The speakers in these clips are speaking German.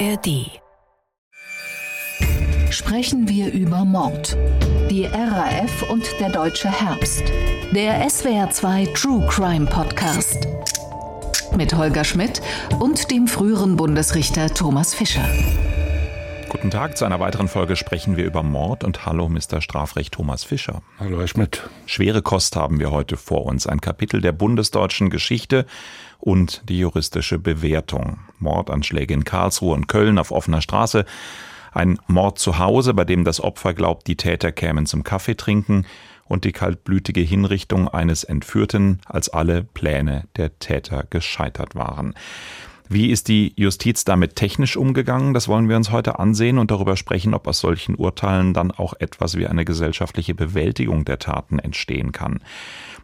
ARD. Sprechen wir über Mord. Die RAF und der deutsche Herbst. Der SWR2 True Crime Podcast. Mit Holger Schmidt und dem früheren Bundesrichter Thomas Fischer. Guten Tag, zu einer weiteren Folge sprechen wir über Mord und hallo Mr. Strafrecht Thomas Fischer. Hallo Herr Schmidt. Schwere Kost haben wir heute vor uns, ein Kapitel der bundesdeutschen Geschichte und die juristische Bewertung. Mordanschläge in Karlsruhe und Köln auf offener Straße, ein Mord zu Hause, bei dem das Opfer glaubt, die Täter kämen zum Kaffee trinken und die kaltblütige Hinrichtung eines Entführten, als alle Pläne der Täter gescheitert waren. Wie ist die Justiz damit technisch umgegangen? Das wollen wir uns heute ansehen und darüber sprechen, ob aus solchen Urteilen dann auch etwas wie eine gesellschaftliche Bewältigung der Taten entstehen kann.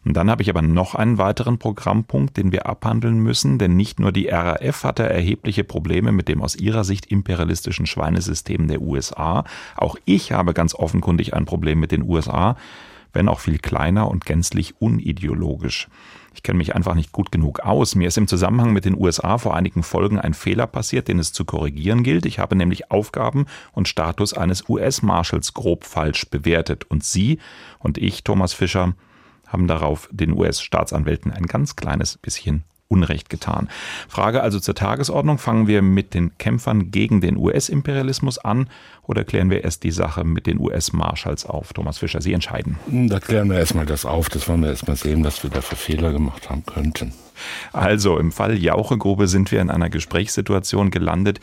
Und dann habe ich aber noch einen weiteren Programmpunkt, den wir abhandeln müssen, denn nicht nur die RAF hatte erhebliche Probleme mit dem aus ihrer Sicht imperialistischen Schweinesystem der USA, auch ich habe ganz offenkundig ein Problem mit den USA, wenn auch viel kleiner und gänzlich unideologisch. Ich kenne mich einfach nicht gut genug aus. Mir ist im Zusammenhang mit den USA vor einigen Folgen ein Fehler passiert, den es zu korrigieren gilt. Ich habe nämlich Aufgaben und Status eines US-Marshals grob falsch bewertet. Und Sie und ich, Thomas Fischer, haben darauf den US-Staatsanwälten ein ganz kleines bisschen Unrecht getan. Frage also zur Tagesordnung. Fangen wir mit den Kämpfern gegen den US-Imperialismus an oder klären wir erst die Sache mit den US-Marshals auf? Thomas Fischer, Sie entscheiden. Hm, da klären wir erstmal das auf. Das wollen wir erstmal sehen, was wir da für Fehler gemacht haben könnten. Also im Fall Jauchegrube sind wir in einer Gesprächssituation gelandet,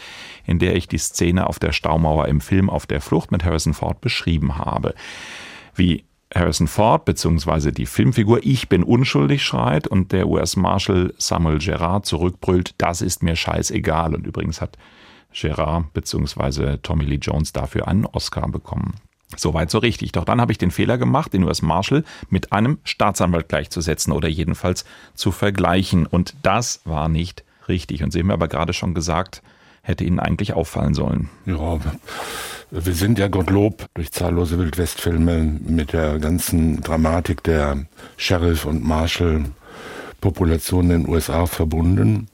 in der ich die Szene auf der Staumauer im Film Auf der Flucht mit Harrison Ford beschrieben habe. Wie Harrison Ford bzw. die Filmfigur Ich bin unschuldig schreit und der US-Marshal Samuel Gerard zurückbrüllt, das ist mir scheißegal. Und übrigens hat Gerard bzw. Tommy Lee Jones dafür einen Oscar bekommen. Soweit so richtig. Doch dann habe ich den Fehler gemacht, den US-Marshal mit einem Staatsanwalt gleichzusetzen oder jedenfalls zu vergleichen. Und das war nicht richtig. Und Sie haben mir aber gerade schon gesagt, hätte Ihnen eigentlich auffallen sollen. Ja, wir sind ja Gottlob durch zahllose Wildwestfilme mit der ganzen Dramatik der Sheriff- und Marshal-Population in den USA verbunden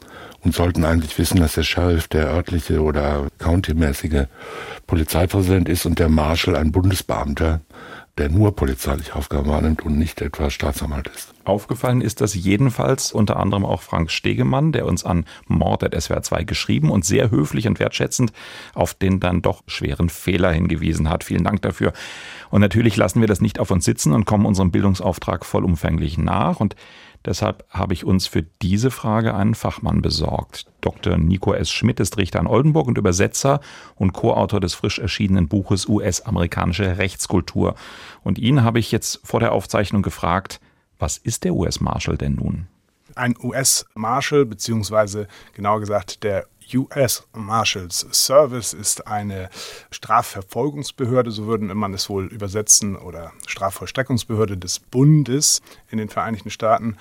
und sollten eigentlich wissen, dass der Sheriff der örtliche oder countymäßige Polizeipräsident ist und der Marshal ein Bundesbeamter der nur polizeiliche Aufgaben wahrnimmt und nicht etwa Staatsanwalt ist. Aufgefallen ist das jedenfalls unter anderem auch Frank Stegemann, der uns an Mord at SWR 2 geschrieben und sehr höflich und wertschätzend auf den dann doch schweren Fehler hingewiesen hat. Vielen Dank dafür. Und natürlich lassen wir das nicht auf uns sitzen und kommen unserem Bildungsauftrag vollumfänglich nach und Deshalb habe ich uns für diese Frage einen Fachmann besorgt. Dr. Nico S. Schmidt ist Richter in Oldenburg und Übersetzer und Co-Autor des frisch erschienenen Buches US-amerikanische Rechtskultur. Und ihn habe ich jetzt vor der Aufzeichnung gefragt, was ist der US-Marshal denn nun? Ein US-Marshal, beziehungsweise genauer gesagt der US Marshals Service ist eine Strafverfolgungsbehörde, so würde man es wohl übersetzen, oder Strafvollstreckungsbehörde des Bundes in den Vereinigten Staaten.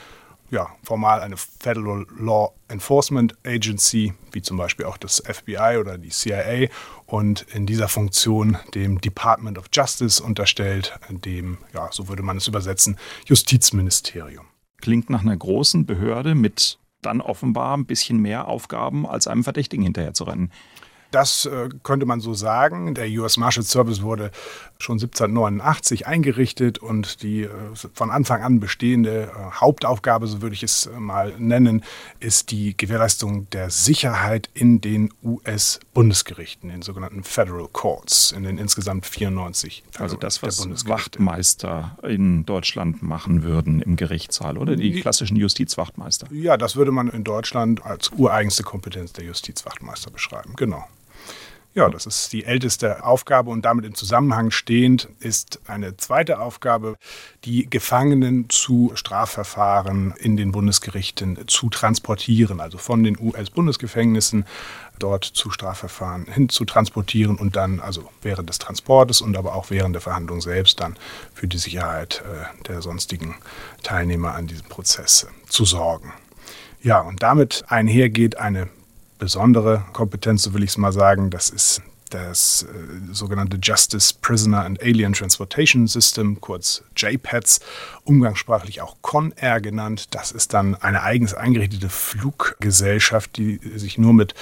Ja, formal eine Federal Law Enforcement Agency, wie zum Beispiel auch das FBI oder die CIA, und in dieser Funktion dem Department of Justice unterstellt, dem, ja, so würde man es übersetzen, Justizministerium. Klingt nach einer großen Behörde mit dann offenbar ein bisschen mehr Aufgaben, als einem Verdächtigen hinterher zu rennen. Das äh, könnte man so sagen. Der US Marshal Service wurde schon 1789 eingerichtet und die äh, von Anfang an bestehende äh, Hauptaufgabe, so würde ich es äh, mal nennen, ist die Gewährleistung der Sicherheit in den US-Bundesgerichten, den sogenannten Federal Courts, in den insgesamt 94. Federal also das, was Wachtmeister in Deutschland machen würden im Gerichtssaal, oder? Die klassischen Justizwachtmeister. Ja, das würde man in Deutschland als ureigenste Kompetenz der Justizwachtmeister beschreiben. Genau. Ja, das ist die älteste Aufgabe und damit im Zusammenhang stehend ist eine zweite Aufgabe, die Gefangenen zu Strafverfahren in den Bundesgerichten zu transportieren, also von den US-Bundesgefängnissen dort zu Strafverfahren hin zu transportieren und dann also während des Transportes und aber auch während der Verhandlung selbst dann für die Sicherheit äh, der sonstigen Teilnehmer an diesem Prozess zu sorgen. Ja, und damit einhergeht eine besondere Kompetenz, so will ich es mal sagen. Das ist das äh, sogenannte Justice Prisoner and Alien Transportation System, kurz JPATS, umgangssprachlich auch CONAIR genannt. Das ist dann eine eigens eingerichtete Fluggesellschaft, die sich nur mit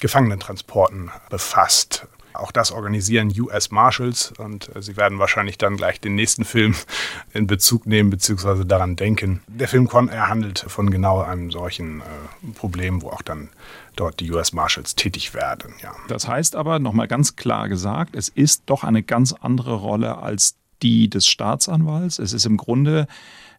Gefangenentransporten befasst. Auch das organisieren US Marshals und äh, Sie werden wahrscheinlich dann gleich den nächsten Film in Bezug nehmen bzw. daran denken. Der Film er handelt von genau einem solchen äh, Problem, wo auch dann dort die US Marshals tätig werden. Ja. Das heißt aber nochmal ganz klar gesagt, es ist doch eine ganz andere Rolle als die des Staatsanwalts. Es ist im Grunde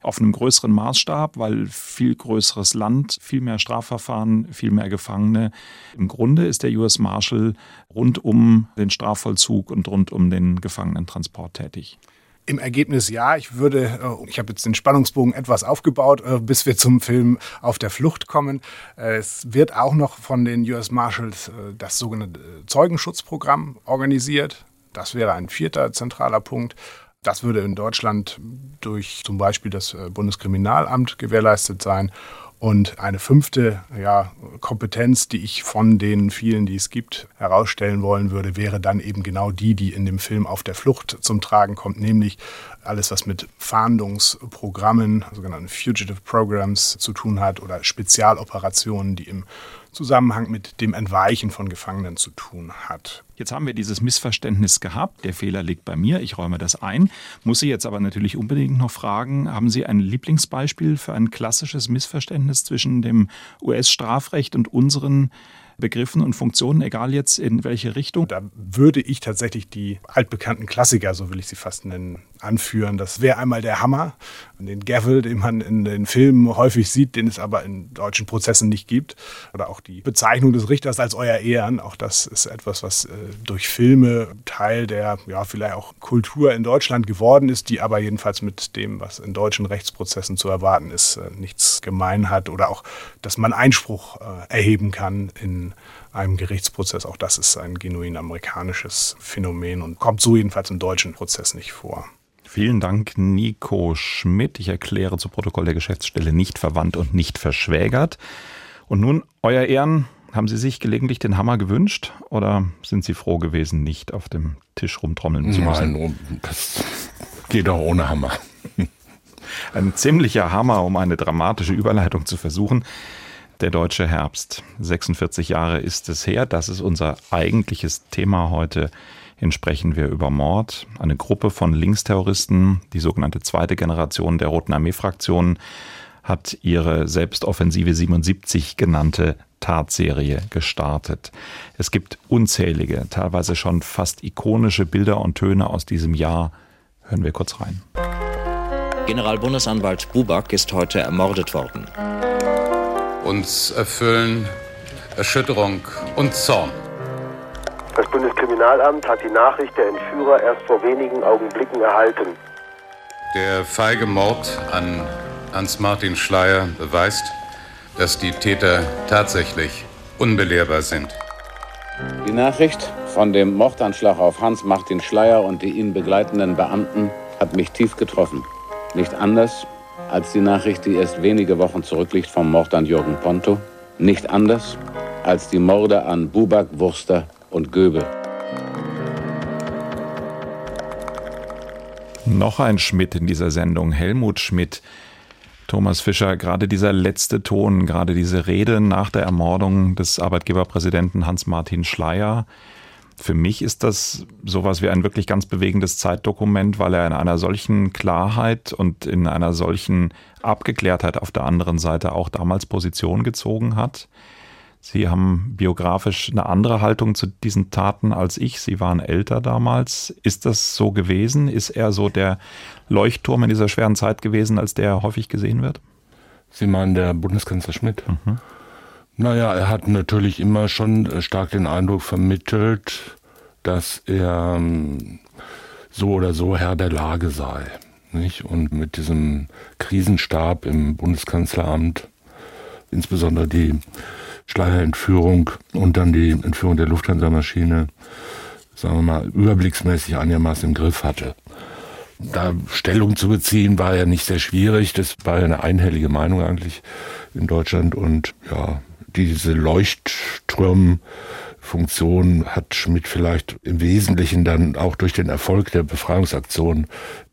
auf einem größeren Maßstab, weil viel größeres Land, viel mehr Strafverfahren, viel mehr Gefangene. Im Grunde ist der US Marshal rund um den Strafvollzug und rund um den Gefangenentransport tätig. Im Ergebnis ja. Ich würde, äh, ich habe jetzt den Spannungsbogen etwas aufgebaut, äh, bis wir zum Film Auf der Flucht kommen. Äh, es wird auch noch von den US Marshals das sogenannte Zeugenschutzprogramm organisiert. Das wäre ein vierter zentraler Punkt. Das würde in Deutschland durch zum Beispiel das äh, Bundeskriminalamt gewährleistet sein. Und eine fünfte ja, Kompetenz, die ich von den vielen, die es gibt, herausstellen wollen würde, wäre dann eben genau die, die in dem Film Auf der Flucht zum Tragen kommt, nämlich alles, was mit Fahndungsprogrammen, sogenannten Fugitive Programs zu tun hat oder Spezialoperationen, die im Zusammenhang mit dem Entweichen von Gefangenen zu tun hat. Jetzt haben wir dieses Missverständnis gehabt. Der Fehler liegt bei mir. Ich räume das ein. Muss Sie jetzt aber natürlich unbedingt noch fragen, haben Sie ein Lieblingsbeispiel für ein klassisches Missverständnis zwischen dem US-Strafrecht und unseren Begriffen und Funktionen, egal jetzt in welche Richtung? Da würde ich tatsächlich die altbekannten Klassiker, so will ich sie fast nennen, anführen. Das wäre einmal der Hammer, den Gavel, den man in den Filmen häufig sieht, den es aber in deutschen Prozessen nicht gibt. Oder auch die Bezeichnung des Richters als euer Ehren. Auch das ist etwas, was äh, durch Filme Teil der, ja, vielleicht auch Kultur in Deutschland geworden ist, die aber jedenfalls mit dem, was in deutschen Rechtsprozessen zu erwarten ist, äh, nichts gemein hat. Oder auch, dass man Einspruch äh, erheben kann in einem Gerichtsprozess. Auch das ist ein genuin amerikanisches Phänomen und kommt so jedenfalls im deutschen Prozess nicht vor. Vielen Dank, Nico Schmidt. Ich erkläre zu Protokoll der Geschäftsstelle nicht verwandt und nicht verschwägert. Und nun, Euer Ehren, haben Sie sich gelegentlich den Hammer gewünscht oder sind Sie froh gewesen, nicht auf dem Tisch rumtrommeln zu müssen? Nein, das geht auch ohne Hammer. Ein ziemlicher Hammer, um eine dramatische Überleitung zu versuchen. Der deutsche Herbst. 46 Jahre ist es her. Das ist unser eigentliches Thema heute Hin sprechen wir über Mord. Eine Gruppe von Linksterroristen, die sogenannte zweite Generation der Roten Armee-Fraktion, hat ihre Selbstoffensive 77 genannte Tatserie gestartet. Es gibt unzählige, teilweise schon fast ikonische Bilder und Töne aus diesem Jahr. Hören wir kurz rein. Generalbundesanwalt Buback ist heute ermordet worden. Uns erfüllen Erschütterung und Zorn. Das Bundeskriminalamt hat die Nachricht der Entführer erst vor wenigen Augenblicken erhalten. Der feige Mord an Hans-Martin Schleier beweist, dass die Täter tatsächlich unbelehrbar sind. Die Nachricht von dem Mordanschlag auf Hans-Martin Schleier und die ihn begleitenden Beamten hat mich tief getroffen. Nicht anders als die Nachricht, die erst wenige Wochen zurückliegt vom Mord an Jürgen Ponto. Nicht anders als die Morde an Bubak Wurster und Göbel. Noch ein Schmidt in dieser Sendung, Helmut Schmidt. Thomas Fischer, gerade dieser letzte Ton, gerade diese Rede nach der Ermordung des Arbeitgeberpräsidenten Hans-Martin Schleier, für mich ist das sowas wie ein wirklich ganz bewegendes Zeitdokument, weil er in einer solchen Klarheit und in einer solchen Abgeklärtheit auf der anderen Seite auch damals Position gezogen hat. Sie haben biografisch eine andere Haltung zu diesen Taten als ich. Sie waren älter damals. Ist das so gewesen? Ist er so der Leuchtturm in dieser schweren Zeit gewesen, als der häufig gesehen wird? Sie meinen der Bundeskanzler Schmidt? Mhm. Naja, er hat natürlich immer schon stark den Eindruck vermittelt, dass er ähm, so oder so Herr der Lage sei. Nicht? Und mit diesem Krisenstab im Bundeskanzleramt, insbesondere die Schleierentführung und dann die Entführung der Lufthansa-Maschine, sagen wir mal, überblicksmäßig einigermaßen im Griff hatte. Da Stellung zu beziehen war ja nicht sehr schwierig. Das war ja eine einhellige Meinung eigentlich in Deutschland. Und ja, diese Leuchtturmfunktion hat Schmidt vielleicht im Wesentlichen dann auch durch den Erfolg der Befreiungsaktion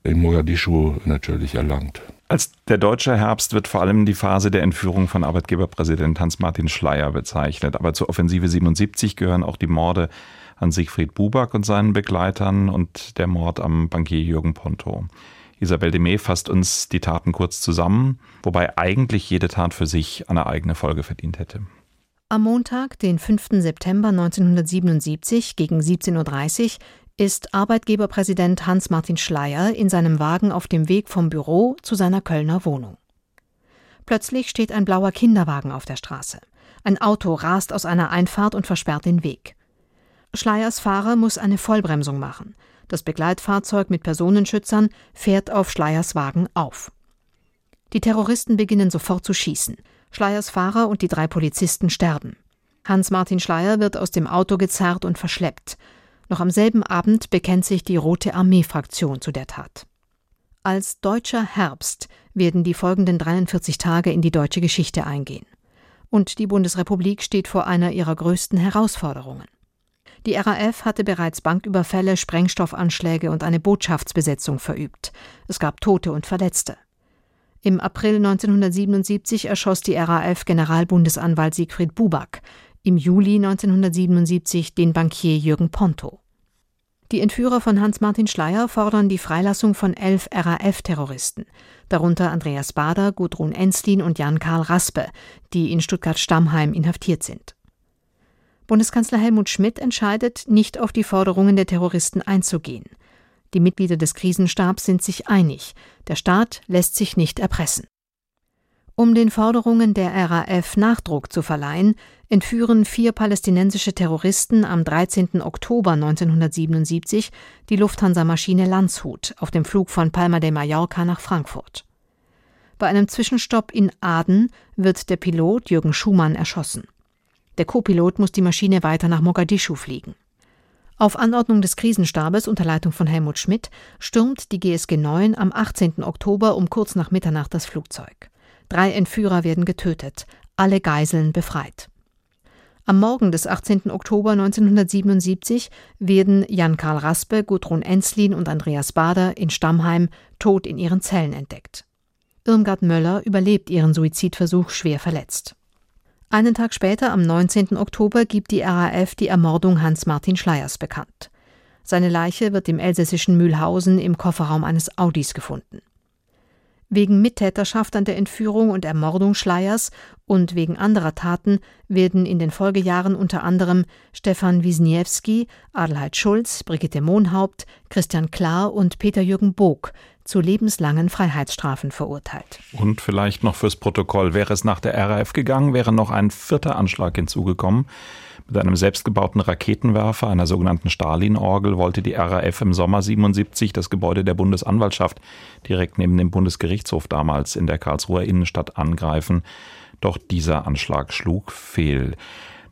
in Mogadischu natürlich erlangt. Als der deutsche Herbst wird vor allem die Phase der Entführung von Arbeitgeberpräsident Hans-Martin Schleyer bezeichnet. Aber zur Offensive 77 gehören auch die Morde an Siegfried Buback und seinen Begleitern und der Mord am Bankier Jürgen Ponto. Isabel Demey fasst uns die Taten kurz zusammen, wobei eigentlich jede Tat für sich eine eigene Folge verdient hätte. Am Montag, den 5. September 1977 gegen 17.30 Uhr ist Arbeitgeberpräsident Hans-Martin Schleyer in seinem Wagen auf dem Weg vom Büro zu seiner Kölner Wohnung. Plötzlich steht ein blauer Kinderwagen auf der Straße. Ein Auto rast aus einer Einfahrt und versperrt den Weg. Schleiers Fahrer muss eine Vollbremsung machen. Das Begleitfahrzeug mit Personenschützern fährt auf Schleiers Wagen auf. Die Terroristen beginnen sofort zu schießen. Schleiers Fahrer und die drei Polizisten sterben. Hans-Martin Schleier wird aus dem Auto gezerrt und verschleppt. Noch am selben Abend bekennt sich die Rote Armee-Fraktion zu der Tat. Als deutscher Herbst werden die folgenden 43 Tage in die deutsche Geschichte eingehen. Und die Bundesrepublik steht vor einer ihrer größten Herausforderungen. Die RAF hatte bereits Banküberfälle, Sprengstoffanschläge und eine Botschaftsbesetzung verübt. Es gab Tote und Verletzte. Im April 1977 erschoss die RAF Generalbundesanwalt Siegfried Buback, im Juli 1977 den Bankier Jürgen Ponto. Die Entführer von Hans-Martin Schleyer fordern die Freilassung von elf RAF-Terroristen, darunter Andreas Bader, Gudrun Enslin und Jan-Karl Raspe, die in Stuttgart-Stammheim inhaftiert sind. Bundeskanzler Helmut Schmidt entscheidet, nicht auf die Forderungen der Terroristen einzugehen. Die Mitglieder des Krisenstabs sind sich einig, der Staat lässt sich nicht erpressen. Um den Forderungen der RAF Nachdruck zu verleihen, entführen vier palästinensische Terroristen am 13. Oktober 1977 die Lufthansa-Maschine Landshut auf dem Flug von Palma de Mallorca nach Frankfurt. Bei einem Zwischenstopp in Aden wird der Pilot Jürgen Schumann erschossen. Der Copilot muss die Maschine weiter nach Mogadischu fliegen. Auf Anordnung des Krisenstabes unter Leitung von Helmut Schmidt stürmt die GSG 9 am 18. Oktober um kurz nach Mitternacht das Flugzeug. Drei Entführer werden getötet, alle Geiseln befreit. Am Morgen des 18. Oktober 1977 werden Jan-Karl Raspe, Gudrun Enslin und Andreas Bader in Stammheim tot in ihren Zellen entdeckt. Irmgard Möller überlebt ihren Suizidversuch schwer verletzt. Einen Tag später, am 19. Oktober, gibt die RAF die Ermordung Hans-Martin Schleiers bekannt. Seine Leiche wird im elsässischen Mühlhausen im Kofferraum eines Audis gefunden. Wegen Mittäterschaft an der Entführung und Ermordung Schleiers und wegen anderer Taten werden in den Folgejahren unter anderem Stefan Wisniewski, Adelheid Schulz, Brigitte Mohnhaupt, Christian Klar und Peter-Jürgen Bog zu lebenslangen Freiheitsstrafen verurteilt. Und vielleicht noch fürs Protokoll, wäre es nach der RAF gegangen, wäre noch ein vierter Anschlag hinzugekommen. Mit einem selbstgebauten Raketenwerfer, einer sogenannten Stalin-Orgel, wollte die RAF im Sommer 77 das Gebäude der Bundesanwaltschaft direkt neben dem Bundesgerichtshof damals in der Karlsruher Innenstadt angreifen. Doch dieser Anschlag schlug fehl.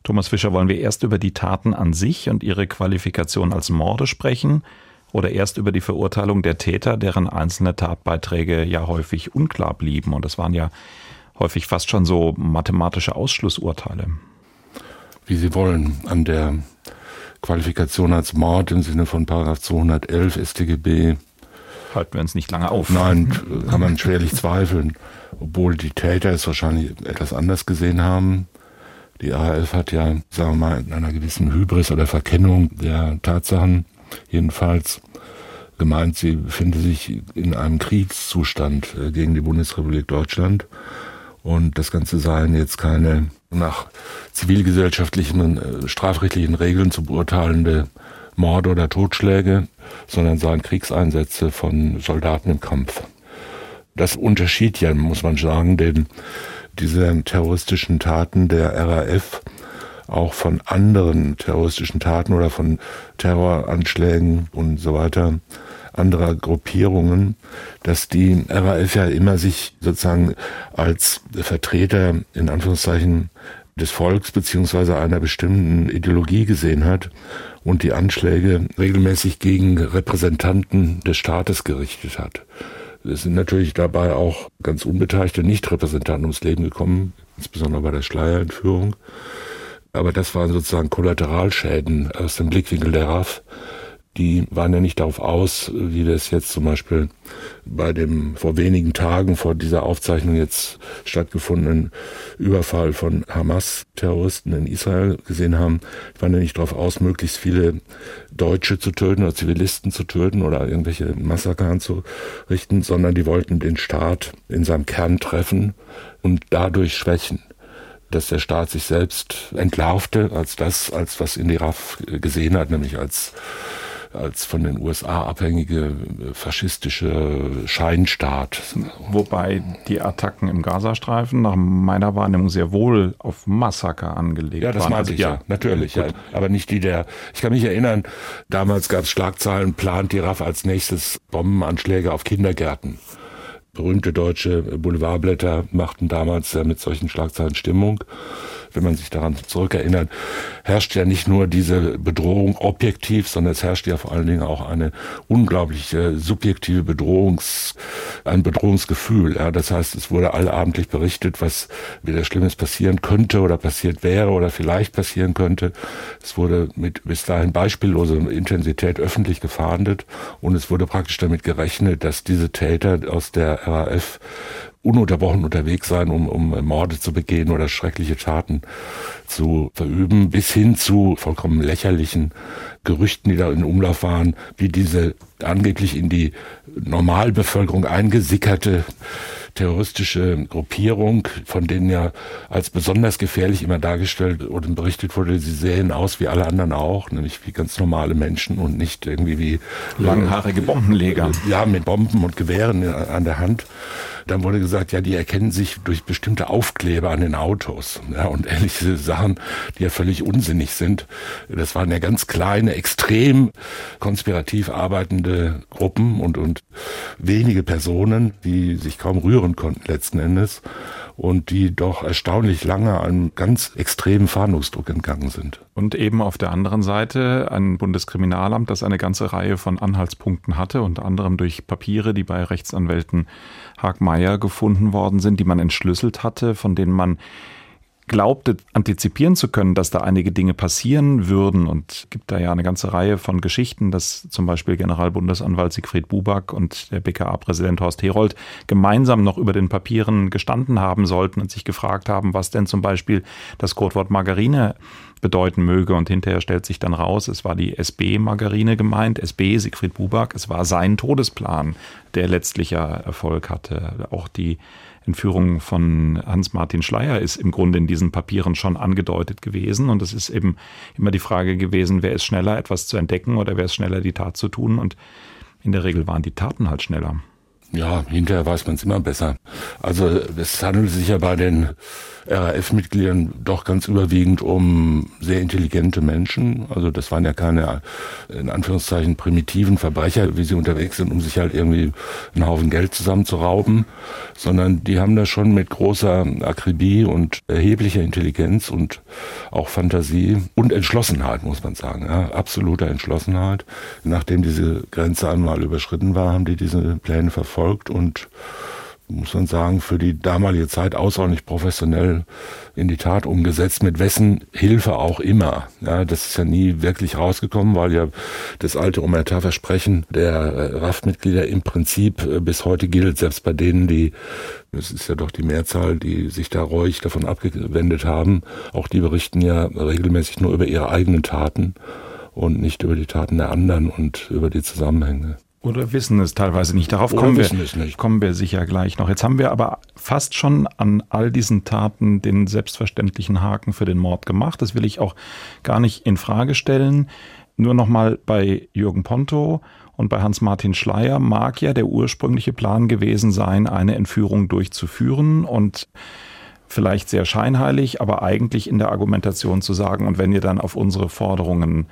Thomas Fischer, wollen wir erst über die Taten an sich und ihre Qualifikation als Morde sprechen oder erst über die Verurteilung der Täter, deren einzelne Tatbeiträge ja häufig unklar blieben? Und das waren ja häufig fast schon so mathematische Ausschlussurteile wie Sie wollen, an der Qualifikation als Mord im Sinne von Paragraph 211 StGB. Halten wir uns nicht lange auf. Nein, kann man schwerlich zweifeln. Obwohl die Täter es wahrscheinlich etwas anders gesehen haben. Die ARF hat ja, sagen wir mal, in einer gewissen Hybris oder Verkennung der Tatsachen jedenfalls gemeint, sie befinde sich in einem Kriegszustand äh, gegen die Bundesrepublik Deutschland und das Ganze seien jetzt keine nach zivilgesellschaftlichen, äh, strafrechtlichen Regeln zu beurteilende Morde oder Totschläge, sondern seien Kriegseinsätze von Soldaten im Kampf. Das unterschied ja, muss man sagen, denn diese terroristischen Taten der RAF auch von anderen terroristischen Taten oder von Terroranschlägen und so weiter anderer Gruppierungen, dass die RAF ja immer sich sozusagen als Vertreter in Anführungszeichen des Volks beziehungsweise einer bestimmten Ideologie gesehen hat und die Anschläge regelmäßig gegen Repräsentanten des Staates gerichtet hat. Es sind natürlich dabei auch ganz unbeteiligte Nichtrepräsentanten ums Leben gekommen, insbesondere bei der Schleierentführung. Aber das waren sozusagen Kollateralschäden aus dem Blickwinkel der RAF die waren ja nicht darauf aus, wie das jetzt zum Beispiel bei dem vor wenigen Tagen vor dieser Aufzeichnung jetzt stattgefundenen Überfall von Hamas-Terroristen in Israel gesehen haben, die waren ja nicht darauf aus, möglichst viele Deutsche zu töten oder Zivilisten zu töten oder irgendwelche Massaker anzurichten, sondern die wollten den Staat in seinem Kern treffen und dadurch schwächen dass der Staat sich selbst entlarvte als das, als was in Iraf gesehen hat, nämlich als als von den USA abhängige äh, faschistische Scheinstaat. Wobei die Attacken im Gazastreifen nach meiner Wahrnehmung sehr wohl auf Massaker angelegt waren. Ja, das meinte ich ja, natürlich. Ja, aber nicht die der, ich kann mich erinnern, damals gab es Schlagzeilen, plant die RAF als nächstes Bombenanschläge auf Kindergärten berühmte deutsche Boulevardblätter machten damals mit solchen Schlagzeilen Stimmung wenn man sich daran zurückerinnert, herrscht ja nicht nur diese Bedrohung objektiv, sondern es herrscht ja vor allen Dingen auch eine unglaubliche subjektive Bedrohungs, ein Bedrohungsgefühl. Ja, das heißt, es wurde allabendlich berichtet, was wieder Schlimmes passieren könnte oder passiert wäre oder vielleicht passieren könnte. Es wurde mit bis dahin beispielloser Intensität öffentlich gefahndet und es wurde praktisch damit gerechnet, dass diese Täter aus der RAF ununterbrochen unterwegs sein, um, um Morde zu begehen oder schreckliche Taten zu verüben, bis hin zu vollkommen lächerlichen Gerüchten, die da in Umlauf waren, wie diese angeblich in die Normalbevölkerung eingesickerte terroristische Gruppierung, von denen ja als besonders gefährlich immer dargestellt oder berichtet wurde, sie sehen aus wie alle anderen auch, nämlich wie ganz normale Menschen und nicht irgendwie wie langhaarige Bombenleger. Ja, mit Bomben und Gewehren an der Hand. Dann wurde gesagt, ja, die erkennen sich durch bestimmte Aufkleber an den Autos. Ja, und ähnliche Sachen, die ja völlig unsinnig sind. Das waren ja ganz kleine, extrem konspirativ arbeitende Gruppen und, und wenige Personen, die sich kaum rühren konnten letzten Endes und die doch erstaunlich lange einem ganz extremen Fahndungsdruck entgangen sind. Und eben auf der anderen Seite ein Bundeskriminalamt, das eine ganze Reihe von Anhaltspunkten hatte, unter anderem durch Papiere, die bei Rechtsanwälten Hagmeier gefunden worden sind, die man entschlüsselt hatte, von denen man glaubte, antizipieren zu können, dass da einige Dinge passieren würden. Und gibt da ja eine ganze Reihe von Geschichten, dass zum Beispiel Generalbundesanwalt Siegfried Buback und der BKA-Präsident Horst Herold gemeinsam noch über den Papieren gestanden haben sollten und sich gefragt haben, was denn zum Beispiel das Codewort Margarine bedeuten möge. Und hinterher stellt sich dann raus, es war die SB-Margarine gemeint, SB Siegfried Buback, es war sein Todesplan, der letztlich ja Erfolg hatte. Auch die Entführung von Hans-Martin Schleier ist im Grunde in diesen Papieren schon angedeutet gewesen. Und es ist eben immer die Frage gewesen, wer ist schneller, etwas zu entdecken oder wer ist schneller, die Tat zu tun. Und in der Regel waren die Taten halt schneller. Ja, hinterher weiß man es immer besser. Also es handelt sich ja bei den RAF-Mitgliedern doch ganz überwiegend um sehr intelligente Menschen. Also das waren ja keine, in Anführungszeichen, primitiven Verbrecher, wie sie unterwegs sind, um sich halt irgendwie einen Haufen Geld zusammenzurauben, sondern die haben das schon mit großer Akribie und erheblicher Intelligenz und auch Fantasie und Entschlossenheit, muss man sagen. Ja, absoluter Entschlossenheit. Nachdem diese Grenze einmal überschritten war, haben die diese Pläne verfolgt und muss man sagen, für die damalige Zeit außerordentlich professionell in die Tat umgesetzt, mit wessen Hilfe auch immer. Ja, das ist ja nie wirklich rausgekommen, weil ja das alte Omerta-Versprechen der äh, RAF-Mitglieder im Prinzip äh, bis heute gilt, selbst bei denen, die, es ist ja doch die Mehrzahl, die sich da reuig davon abgewendet haben, auch die berichten ja regelmäßig nur über ihre eigenen Taten und nicht über die Taten der anderen und über die Zusammenhänge. Oder wissen es teilweise nicht. Darauf kommen wir, kommen wir sicher gleich noch. Jetzt haben wir aber fast schon an all diesen Taten den selbstverständlichen Haken für den Mord gemacht. Das will ich auch gar nicht in Frage stellen. Nur noch mal bei Jürgen Ponto und bei Hans-Martin Schleier mag ja der ursprüngliche Plan gewesen sein, eine Entführung durchzuführen und vielleicht sehr scheinheilig, aber eigentlich in der Argumentation zu sagen, und wenn ihr dann auf unsere Forderungen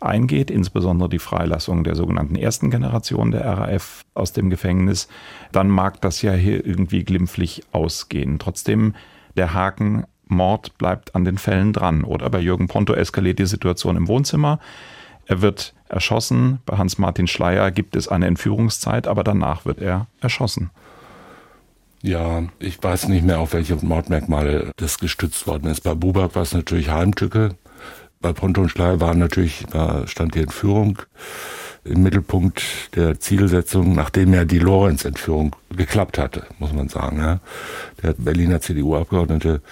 eingeht, insbesondere die Freilassung der sogenannten ersten Generation der RAF aus dem Gefängnis, dann mag das ja hier irgendwie glimpflich ausgehen. Trotzdem, der Haken Mord bleibt an den Fällen dran. Oder bei Jürgen Ponto eskaliert die Situation im Wohnzimmer. Er wird erschossen. Bei Hans-Martin Schleier gibt es eine Entführungszeit, aber danach wird er erschossen. Ja, ich weiß nicht mehr, auf welche Mordmerkmale das gestützt worden ist. Bei Buback war es natürlich Heimtücke. Bei Ponto und Schleier war natürlich, da stand die Entführung im Mittelpunkt der Zielsetzung, nachdem ja die Lorenz-Entführung geklappt hatte, muss man sagen. Ja. Der Berliner CDU-Abgeordnete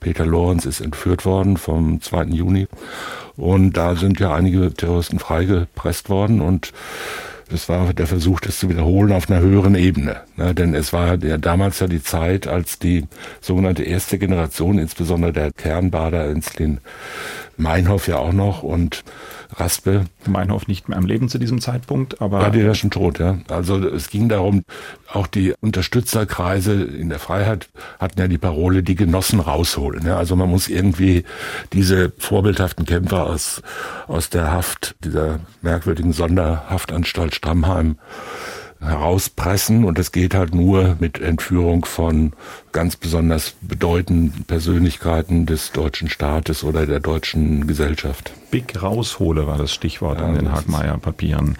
Peter Lorenz ist entführt worden vom 2. Juni. Und da sind ja einige Terroristen freigepresst worden und das war der Versuch, das zu wiederholen auf einer höheren Ebene. Ne? Denn es war ja damals ja die Zeit, als die sogenannte erste Generation, insbesondere der Kernbader Enzlin Meinhof ja auch noch und Raspe. Meinhof nicht mehr am Leben zu diesem Zeitpunkt, aber. War die ja schon tot, ja. Also es ging darum, auch die Unterstützerkreise in der Freiheit hatten ja die Parole, die Genossen rausholen. Ja. Also man muss irgendwie diese vorbildhaften Kämpfer aus, aus der Haft, dieser merkwürdigen Sonderhaftanstalt Stammheim herauspressen und das geht halt nur mit Entführung von ganz besonders bedeutenden Persönlichkeiten des deutschen Staates oder der deutschen Gesellschaft. Big raushole war das Stichwort ja, in den Hagmeier Papieren.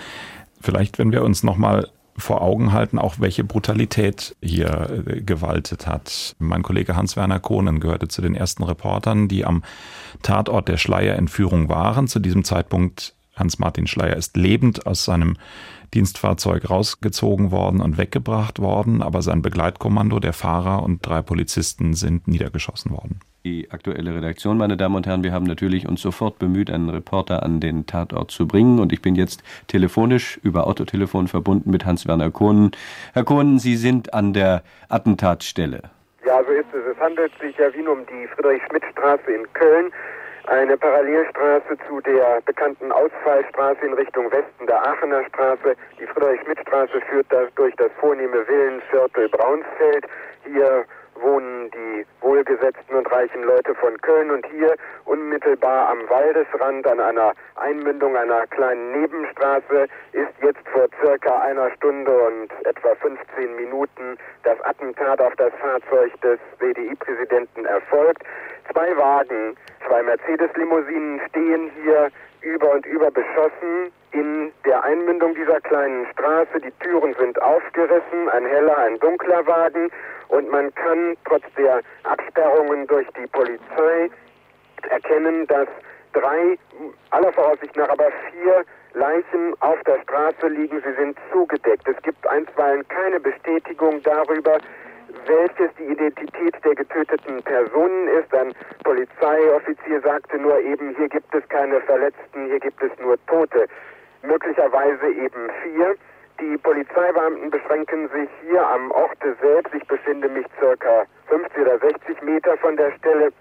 Vielleicht, wenn wir uns nochmal vor Augen halten, auch welche Brutalität hier äh, gewaltet hat. Mein Kollege Hans-Werner Kohnen gehörte zu den ersten Reportern, die am Tatort der Schleierentführung waren. Zu diesem Zeitpunkt Hans-Martin Schleier ist lebend aus seinem Dienstfahrzeug rausgezogen worden und weggebracht worden, aber sein Begleitkommando, der Fahrer und drei Polizisten sind niedergeschossen worden. Die aktuelle Redaktion, meine Damen und Herren, wir haben natürlich uns sofort bemüht, einen Reporter an den Tatort zu bringen und ich bin jetzt telefonisch über Autotelefon verbunden mit Hans-Werner Kohnen. Herr Kohnen, Sie sind an der Attentatstelle. Ja, so ist es. Es handelt sich ja wie nur um die Friedrich-Schmidt-Straße in Köln eine Parallelstraße zu der bekannten Ausfallstraße in Richtung Westen der Aachener Straße. Die Friedrich-Schmidt-Straße führt da durch das vornehme Villenviertel Braunsfeld. Hier wohnen die wohlgesetzten und reichen Leute von Köln und hier unmittelbar am Waldesrand an einer Einmündung einer kleinen Nebenstraße ist jetzt vor circa einer Stunde und etwa 15 Minuten das Attentat auf das Fahrzeug des BDI-Präsidenten erfolgt. Zwei Wagen, zwei Mercedes-Limousinen stehen hier über und über beschossen in der Einmündung dieser kleinen Straße. Die Türen sind aufgerissen, ein heller, ein dunkler Wagen und man kann trotz der Absperrungen durch die Polizei erkennen, dass drei, aller Voraussicht nach aber vier Leichen auf der Straße liegen. Sie sind zugedeckt. Es gibt einstweilen keine Bestätigung darüber, welches die Identität der getöteten Personen ist. Ein Polizeioffizier sagte nur eben, hier gibt es keine Verletzten, hier gibt es nur Tote. Möglicherweise eben vier. Die Polizeibeamten beschränken sich hier am Orte selbst. Ich befinde mich circa 50 oder 60 Meter von der Stelle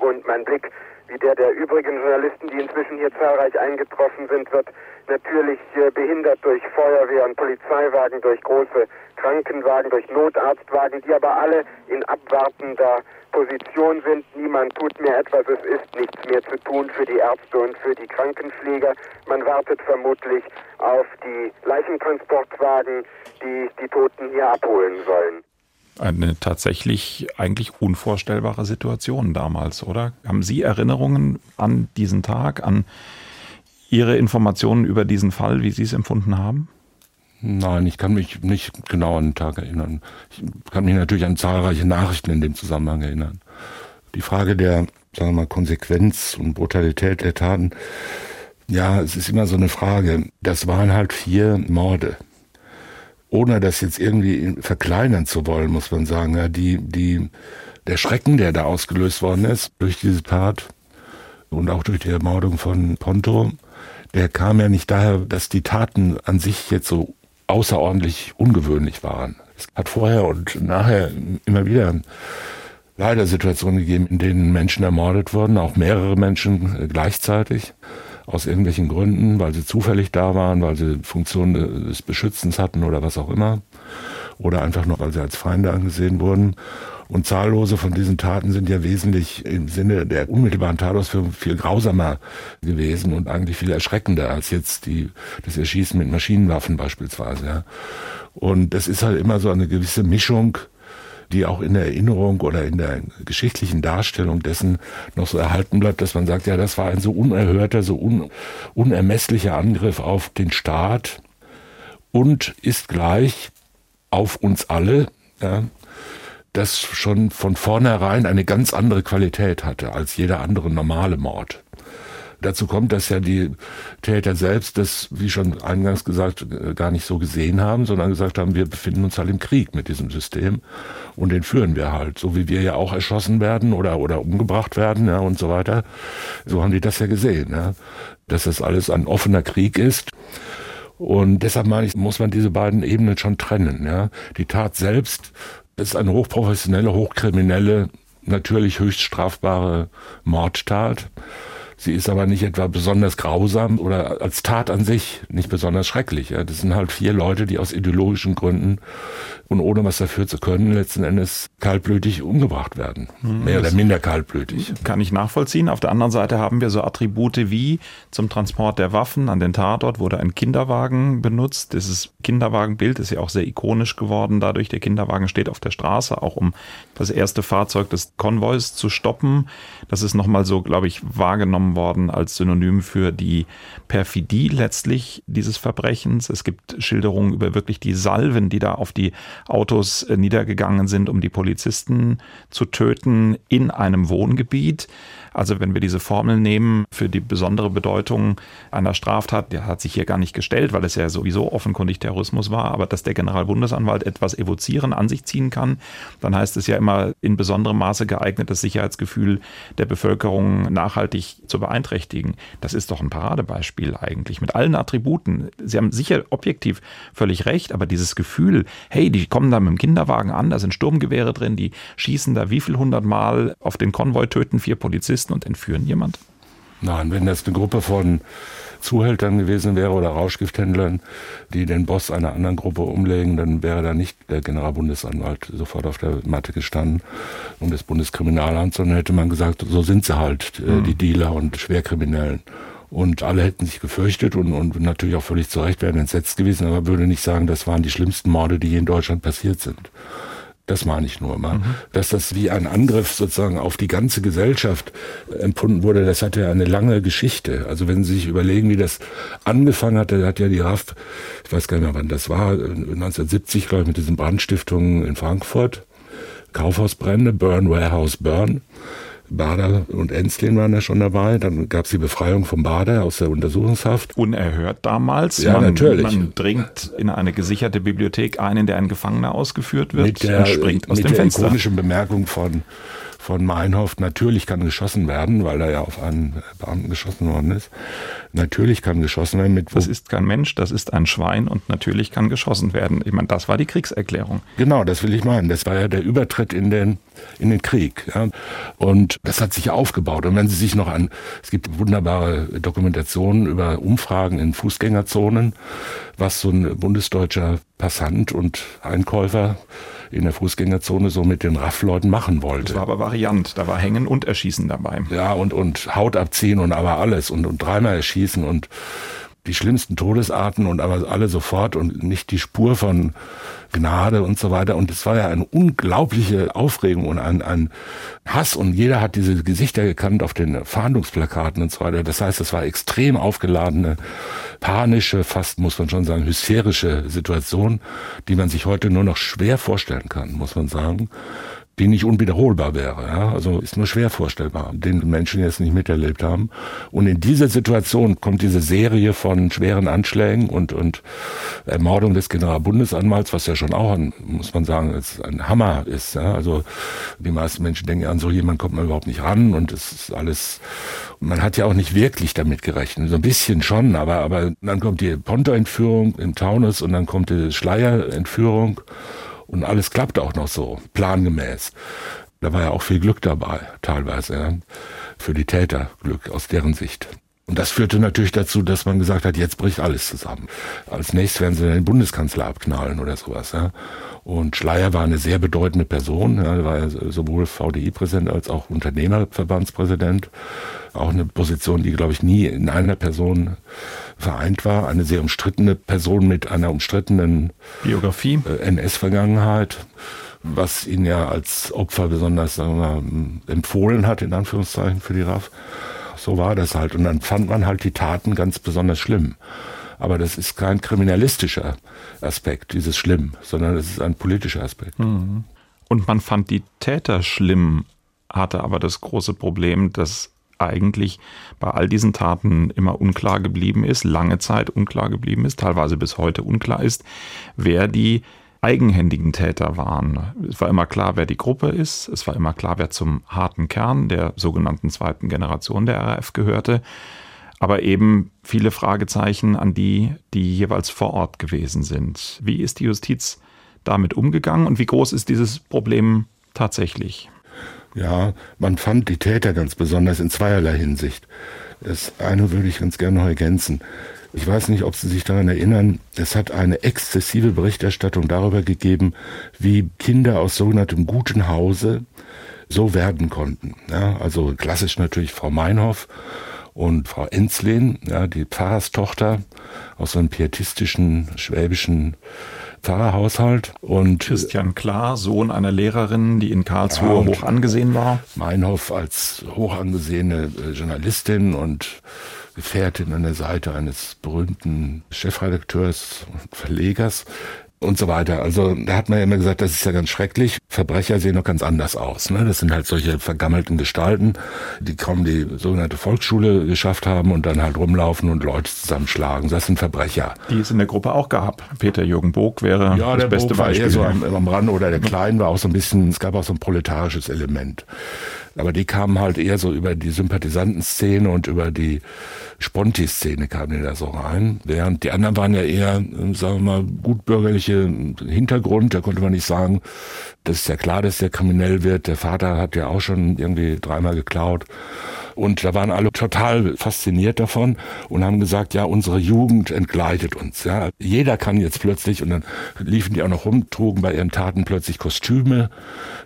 und mein Blick wie der der übrigen Journalisten, die inzwischen hier zahlreich eingetroffen sind, wird natürlich äh, behindert durch Feuerwehr und Polizeiwagen, durch große Krankenwagen, durch Notarztwagen, die aber alle in abwartender Position sind. Niemand tut mehr etwas, es ist nichts mehr zu tun für die Ärzte und für die Krankenpfleger. Man wartet vermutlich auf die Leichentransportwagen, die die Toten hier abholen sollen eine tatsächlich eigentlich unvorstellbare Situation damals, oder? Haben Sie Erinnerungen an diesen Tag, an Ihre Informationen über diesen Fall, wie Sie es empfunden haben? Nein, ich kann mich nicht genau an den Tag erinnern. Ich kann mich natürlich an zahlreiche Nachrichten in dem Zusammenhang erinnern. Die Frage der, sagen wir mal, Konsequenz und Brutalität der Taten, ja, es ist immer so eine Frage. Das waren halt vier Morde ohne das jetzt irgendwie verkleinern zu wollen, muss man sagen, ja, die, die, der Schrecken, der da ausgelöst worden ist durch diese Tat und auch durch die Ermordung von Ponto, der kam ja nicht daher, dass die Taten an sich jetzt so außerordentlich ungewöhnlich waren. Es hat vorher und nachher immer wieder leider Situationen gegeben, in denen Menschen ermordet wurden, auch mehrere Menschen gleichzeitig aus irgendwelchen Gründen, weil sie zufällig da waren, weil sie Funktion des Beschützens hatten oder was auch immer. Oder einfach nur, weil sie als Feinde angesehen wurden. Und zahllose von diesen Taten sind ja wesentlich im Sinne der unmittelbaren Tatausführung viel grausamer gewesen und eigentlich viel erschreckender als jetzt die, das Erschießen mit Maschinenwaffen beispielsweise. Und das ist halt immer so eine gewisse Mischung die auch in der Erinnerung oder in der geschichtlichen Darstellung dessen noch so erhalten bleibt, dass man sagt, ja, das war ein so unerhörter, so un unermesslicher Angriff auf den Staat und ist gleich auf uns alle, ja, das schon von vornherein eine ganz andere Qualität hatte als jeder andere normale Mord. Dazu kommt, dass ja die Täter selbst das, wie schon eingangs gesagt, äh, gar nicht so gesehen haben, sondern gesagt haben, wir befinden uns halt im Krieg mit diesem System und den führen wir halt, so wie wir ja auch erschossen werden oder, oder umgebracht werden ja, und so weiter. So haben die das ja gesehen, ja, dass das alles ein offener Krieg ist. Und deshalb meine ich, muss man diese beiden Ebenen schon trennen. Ja. Die Tat selbst ist eine hochprofessionelle, hochkriminelle, natürlich höchst strafbare Mordtat. Sie ist aber nicht etwa besonders grausam oder als Tat an sich nicht besonders schrecklich. Ja. Das sind halt vier Leute, die aus ideologischen Gründen und ohne was dafür zu können, letzten Endes kaltblütig umgebracht werden. Mhm. Mehr oder minder kaltblütig. Kann ich nachvollziehen. Auf der anderen Seite haben wir so Attribute wie zum Transport der Waffen an den Tatort wurde ein Kinderwagen benutzt. Dieses Kinderwagenbild ist ja auch sehr ikonisch geworden. Dadurch, der Kinderwagen steht auf der Straße, auch um das erste Fahrzeug des Konvois zu stoppen. Das ist nochmal so, glaube ich, wahrgenommen genommen worden als Synonym für die Perfidie letztlich dieses Verbrechens. Es gibt Schilderungen über wirklich die Salven, die da auf die Autos äh, niedergegangen sind, um die Polizisten zu töten in einem Wohngebiet. Also wenn wir diese Formel nehmen für die besondere Bedeutung einer Straftat, der hat sich hier gar nicht gestellt, weil es ja sowieso offenkundig Terrorismus war, aber dass der Generalbundesanwalt etwas evozieren, an sich ziehen kann, dann heißt es ja immer in besonderem Maße geeignet, das Sicherheitsgefühl der Bevölkerung nachhaltig zu beeinträchtigen. Das ist doch ein Paradebeispiel eigentlich mit allen Attributen. Sie haben sicher objektiv völlig recht, aber dieses Gefühl, hey, die kommen da mit dem Kinderwagen an, da sind Sturmgewehre drin, die schießen da wie viel hundertmal auf den Konvoi, töten vier Polizisten, und entführen jemand? Nein, wenn das eine Gruppe von Zuhältern gewesen wäre oder Rauschgifthändlern, die den Boss einer anderen Gruppe umlegen, dann wäre da nicht der Generalbundesanwalt sofort auf der Matte gestanden und das Bundeskriminalamt, sondern hätte man gesagt, so sind sie halt, mhm. die Dealer und Schwerkriminellen. Und alle hätten sich gefürchtet und, und natürlich auch völlig zu Recht wären entsetzt gewesen, aber würde nicht sagen, das waren die schlimmsten Morde, die hier in Deutschland passiert sind. Das meine ich nur mal. Mhm. Dass das wie ein Angriff sozusagen auf die ganze Gesellschaft empfunden wurde, das hat ja eine lange Geschichte. Also wenn Sie sich überlegen, wie das angefangen hat, hat ja die RAF, ich weiß gar nicht mehr wann das war, 1970, glaube ich, mit diesen Brandstiftungen in Frankfurt, Kaufhausbrände, Burn, Warehouse, Burn. Bader und Ensslin waren ja schon dabei. Dann gab es die Befreiung von Bader aus der Untersuchungshaft. Unerhört damals. Ja, man, natürlich. Man dringt in eine gesicherte Bibliothek ein, in der ein Gefangener ausgeführt wird mit der, und springt aus mit dem der Fenster. ikonischen Bemerkung von von Meinhof, natürlich kann geschossen werden, weil da ja auf einen Beamten geschossen worden ist. Natürlich kann geschossen werden mit. Das ist kein Mensch, das ist ein Schwein und natürlich kann geschossen werden. Ich meine, das war die Kriegserklärung. Genau, das will ich meinen. Das war ja der Übertritt in den, in den Krieg. Ja. Und das hat sich aufgebaut. Und wenn Sie sich noch an, es gibt wunderbare Dokumentationen über Umfragen in Fußgängerzonen, was so ein bundesdeutscher Passant und Einkäufer in der Fußgängerzone so mit den Raffleuten machen wollte. Das war aber Variant, da war Hängen und Erschießen dabei. Ja, und, und Haut abziehen und aber alles und, und dreimal erschießen und die schlimmsten Todesarten und aber alle sofort und nicht die Spur von Gnade und so weiter. Und es war ja eine unglaubliche Aufregung und ein, ein Hass und jeder hat diese Gesichter gekannt auf den Fahndungsplakaten und so weiter. Das heißt, es war extrem aufgeladene, panische, fast muss man schon sagen, hysterische Situation, die man sich heute nur noch schwer vorstellen kann, muss man sagen die nicht unwiederholbar wäre. Ja? Also ist nur schwer vorstellbar, den Menschen jetzt nicht miterlebt haben. Und in dieser Situation kommt diese Serie von schweren Anschlägen und, und Ermordung des Generalbundesanwalts, was ja schon auch, ein, muss man sagen, ein Hammer ist. Ja? Also die meisten Menschen denken, an so jemand kommt man überhaupt nicht ran und es ist alles, man hat ja auch nicht wirklich damit gerechnet. So ein bisschen schon, aber, aber dann kommt die Ponto-Entführung im Taunus und dann kommt die Schleier-Entführung. Und alles klappt auch noch so, plangemäß. Da war ja auch viel Glück dabei, teilweise, ja, für die Täter Glück aus deren Sicht. Und das führte natürlich dazu, dass man gesagt hat, jetzt bricht alles zusammen. Als nächstes werden sie den Bundeskanzler abknallen oder sowas. Ja. Und Schleier war eine sehr bedeutende Person. Ja, er war ja sowohl VDI-Präsident als auch Unternehmerverbandspräsident. Auch eine Position, die, glaube ich, nie in einer Person vereint war. Eine sehr umstrittene Person mit einer umstrittenen Biografie, äh, NS-Vergangenheit was ihn ja als Opfer besonders sagen wir, empfohlen hat, in Anführungszeichen, für die RAF. So war das halt. Und dann fand man halt die Taten ganz besonders schlimm. Aber das ist kein kriminalistischer Aspekt, dieses Schlimm, sondern es ist ein politischer Aspekt. Mhm. Und man fand die Täter schlimm, hatte aber das große Problem, dass eigentlich bei all diesen Taten immer unklar geblieben ist, lange Zeit unklar geblieben ist, teilweise bis heute unklar ist, wer die eigenhändigen Täter waren. Es war immer klar, wer die Gruppe ist. Es war immer klar, wer zum harten Kern der sogenannten zweiten Generation der RAF gehörte. Aber eben viele Fragezeichen an die, die jeweils vor Ort gewesen sind. Wie ist die Justiz damit umgegangen und wie groß ist dieses Problem tatsächlich? Ja, man fand die Täter ganz besonders in zweierlei Hinsicht. Das eine würde ich ganz gerne noch ergänzen. Ich weiß nicht, ob Sie sich daran erinnern, es hat eine exzessive Berichterstattung darüber gegeben, wie Kinder aus sogenanntem guten Hause so werden konnten. Ja, also klassisch natürlich Frau Meinhoff und Frau Enzlin, ja, die Pfarrerstochter aus so einem pietistischen schwäbischen Pfarrerhaushalt. Und Christian Klar, Sohn einer Lehrerin, die in Karlsruhe ja, hoch angesehen war. Meinhoff als hoch angesehene äh, Journalistin und Gefährtin an der Seite eines berühmten Chefredakteurs und Verlegers und so weiter. Also da hat man ja immer gesagt, das ist ja ganz schrecklich. Verbrecher sehen doch ganz anders aus. Ne? Das sind halt solche vergammelten Gestalten, die kaum die sogenannte Volksschule geschafft haben und dann halt rumlaufen und Leute zusammenschlagen. Das sind Verbrecher. Die es in der Gruppe auch gab. Peter Jürgen Bog wäre ja, das beste Bog war Beispiel. Eher so am, am Rand oder der Klein war auch so ein bisschen, es gab auch so ein proletarisches Element. Aber die kamen halt eher so über die Sympathisantenszene und über die Sponti-Szene kamen die da so rein. Während die anderen waren ja eher, sagen wir mal, gutbürgerliche Hintergrund. Da konnte man nicht sagen, das ist ja klar, dass der kriminell wird. Der Vater hat ja auch schon irgendwie dreimal geklaut. Und da waren alle total fasziniert davon und haben gesagt, ja, unsere Jugend entgleitet uns. Ja, jeder kann jetzt plötzlich und dann liefen die auch noch rum, trugen bei ihren Taten plötzlich Kostüme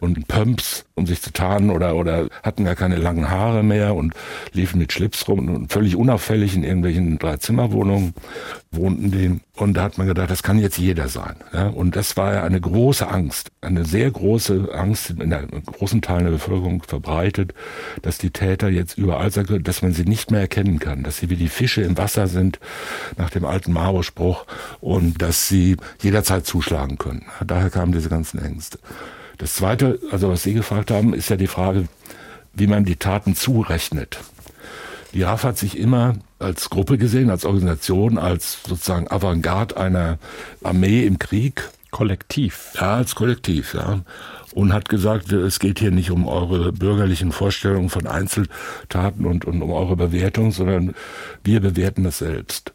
und Pumps, um sich zu tarnen oder oder hatten gar keine langen Haare mehr und liefen mit Schlips rum und völlig unauffällig in irgendwelchen Dreizimmerwohnungen wohnten die. Und da hat man gedacht, das kann jetzt jeder sein. Ja, und das war ja eine große Angst, eine sehr große Angst in einer großen Teil der Bevölkerung verbreitet, dass die Täter jetzt überall sagen, dass man sie nicht mehr erkennen kann, dass sie wie die Fische im Wasser sind, nach dem alten Maro-Spruch, und dass sie jederzeit zuschlagen können. Daher kamen diese ganzen Ängste. Das Zweite, also was Sie gefragt haben, ist ja die Frage, wie man die Taten zurechnet. Die RAF hat sich immer als Gruppe gesehen, als Organisation, als sozusagen Avantgarde einer Armee im Krieg. Kollektiv. Ja, als Kollektiv, ja und hat gesagt, es geht hier nicht um eure bürgerlichen Vorstellungen von Einzeltaten und, und um eure Bewertung, sondern wir bewerten das selbst.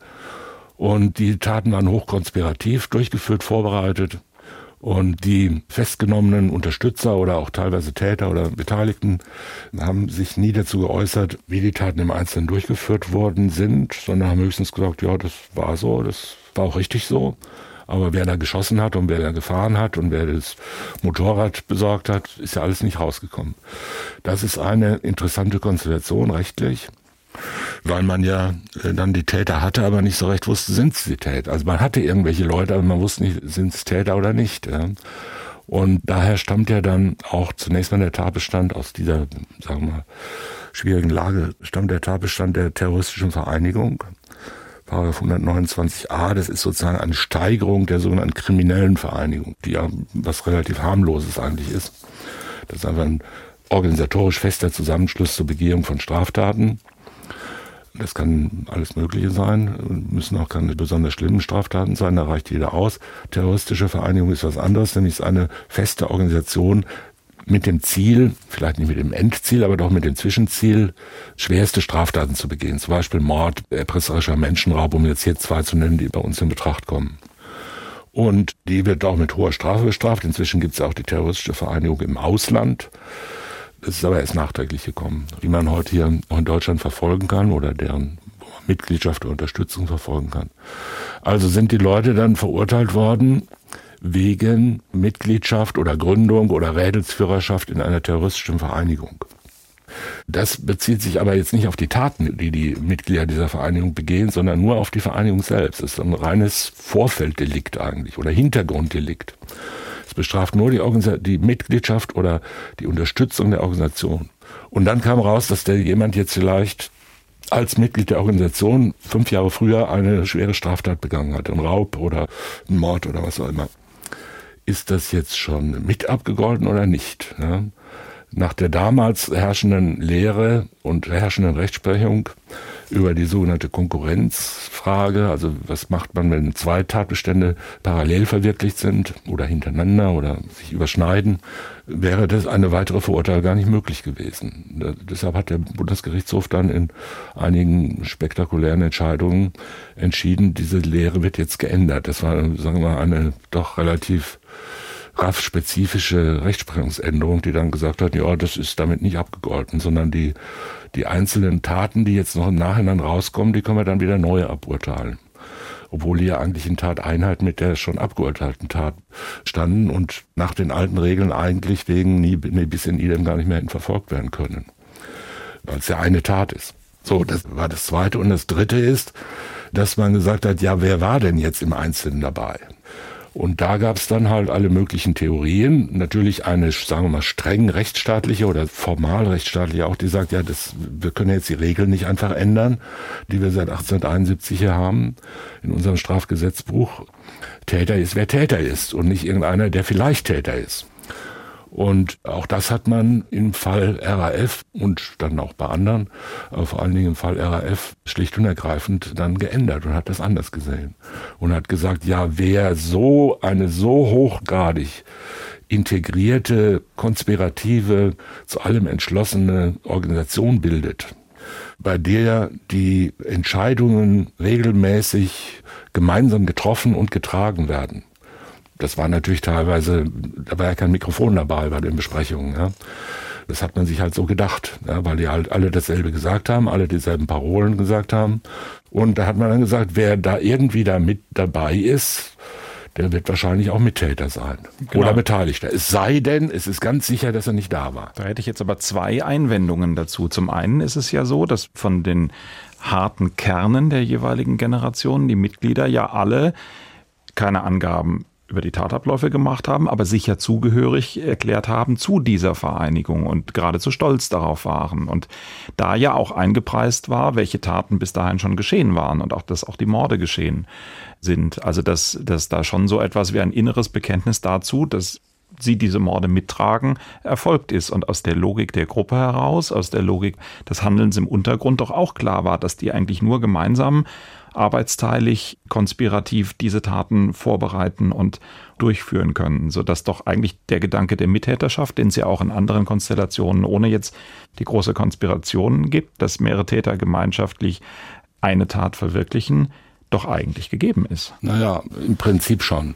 Und die Taten waren hochkonspirativ durchgeführt, vorbereitet. Und die festgenommenen Unterstützer oder auch teilweise Täter oder Beteiligten haben sich nie dazu geäußert, wie die Taten im Einzelnen durchgeführt worden sind, sondern haben höchstens gesagt, ja, das war so, das war auch richtig so. Aber wer da geschossen hat und wer da gefahren hat und wer das Motorrad besorgt hat, ist ja alles nicht rausgekommen. Das ist eine interessante Konstellation rechtlich weil man ja äh, dann die Täter hatte, aber nicht so recht wusste, sind es die Täter. Also man hatte irgendwelche Leute, aber man wusste nicht, sind es Täter oder nicht. Und daher stammt ja dann auch zunächst mal der Tatbestand aus dieser, sagen wir mal, schwierigen Lage, stammt der Tatbestand der terroristischen Vereinigung. Paragraph 129a, das ist sozusagen eine Steigerung der sogenannten kriminellen Vereinigung, die ja was relativ harmloses eigentlich ist. Das ist einfach ein organisatorisch fester Zusammenschluss zur Begehung von Straftaten. Das kann alles Mögliche sein, müssen auch keine besonders schlimmen Straftaten sein, da reicht jeder aus. Terroristische Vereinigung ist was anderes, nämlich ist eine feste Organisation, mit dem Ziel, vielleicht nicht mit dem Endziel, aber doch mit dem Zwischenziel, schwerste Straftaten zu begehen. Zum Beispiel Mord, erpresserischer Menschenraub, um jetzt hier zwei zu nennen, die bei uns in Betracht kommen. Und die wird auch mit hoher Strafe bestraft. Inzwischen gibt es auch die terroristische Vereinigung im Ausland. Das ist aber erst nachträglich gekommen, die man heute hier in Deutschland verfolgen kann oder deren Mitgliedschaft oder Unterstützung verfolgen kann. Also sind die Leute dann verurteilt worden wegen Mitgliedschaft oder Gründung oder Rädelsführerschaft in einer terroristischen Vereinigung. Das bezieht sich aber jetzt nicht auf die Taten, die die Mitglieder dieser Vereinigung begehen, sondern nur auf die Vereinigung selbst. Das ist ein reines Vorfelddelikt eigentlich oder Hintergrunddelikt. Es bestraft nur die, die Mitgliedschaft oder die Unterstützung der Organisation. Und dann kam raus, dass der jemand jetzt vielleicht als Mitglied der Organisation fünf Jahre früher eine schwere Straftat begangen hat, ein Raub oder ein Mord oder was auch immer ist das jetzt schon mit abgegolten oder nicht? Ne? Nach der damals herrschenden Lehre und herrschenden Rechtsprechung über die sogenannte Konkurrenzfrage, also was macht man, wenn zwei Tatbestände parallel verwirklicht sind oder hintereinander oder sich überschneiden, wäre das eine weitere Verurteilung gar nicht möglich gewesen. deshalb hat der Bundesgerichtshof dann in einigen spektakulären Entscheidungen entschieden, diese Lehre wird jetzt geändert. Das war, sagen wir mal, eine doch relativ RAF-spezifische Rechtsprechungsänderung, die dann gesagt hat, ja, das ist damit nicht abgegolten, sondern die, die einzelnen Taten, die jetzt noch im Nachhinein rauskommen, die können wir dann wieder neu aburteilen. Obwohl die ja eigentlich in Tateinheit mit der schon abgeurteilten Tat standen und nach den alten Regeln eigentlich wegen nie, nie bis in idem gar nicht mehr hätten verfolgt werden können. Weil es ja eine Tat ist. So, das war das zweite. Und das dritte ist, dass man gesagt hat, ja, wer war denn jetzt im Einzelnen dabei? Und da gab es dann halt alle möglichen Theorien. Natürlich eine, sagen wir mal, streng rechtsstaatliche oder formal rechtsstaatliche auch, die sagt, ja, das, wir können jetzt die Regeln nicht einfach ändern, die wir seit 1871 hier haben in unserem Strafgesetzbuch. Täter ist, wer Täter ist und nicht irgendeiner, der vielleicht Täter ist. Und auch das hat man im Fall RAF und dann auch bei anderen, aber vor allen Dingen im Fall RAF schlicht und ergreifend dann geändert und hat das anders gesehen. Und hat gesagt, ja, wer so eine so hochgradig integrierte, konspirative, zu allem entschlossene Organisation bildet, bei der die Entscheidungen regelmäßig gemeinsam getroffen und getragen werden, das war natürlich teilweise, da war ja kein Mikrofon dabei bei den Besprechungen. Ja. Das hat man sich halt so gedacht, ja, weil die halt alle dasselbe gesagt haben, alle dieselben Parolen gesagt haben. Und da hat man dann gesagt, wer da irgendwie da mit dabei ist, der wird wahrscheinlich auch Mittäter sein genau. oder Beteiligter. Es sei denn, es ist ganz sicher, dass er nicht da war. Da hätte ich jetzt aber zwei Einwendungen dazu. Zum einen ist es ja so, dass von den harten Kernen der jeweiligen Generationen die Mitglieder ja alle keine Angaben über die Tatabläufe gemacht haben, aber sicher zugehörig erklärt haben zu dieser Vereinigung und geradezu stolz darauf waren. Und da ja auch eingepreist war, welche Taten bis dahin schon geschehen waren und auch, dass auch die Morde geschehen sind. Also, dass, dass da schon so etwas wie ein inneres Bekenntnis dazu, dass sie diese Morde mittragen, erfolgt ist. Und aus der Logik der Gruppe heraus, aus der Logik des Handelns im Untergrund doch auch klar war, dass die eigentlich nur gemeinsam arbeitsteilig, konspirativ diese Taten vorbereiten und durchführen können, sodass doch eigentlich der Gedanke der Mittäterschaft, den es ja auch in anderen Konstellationen ohne jetzt die große Konspiration gibt, dass mehrere Täter gemeinschaftlich eine Tat verwirklichen, doch eigentlich gegeben ist. Naja, im Prinzip schon.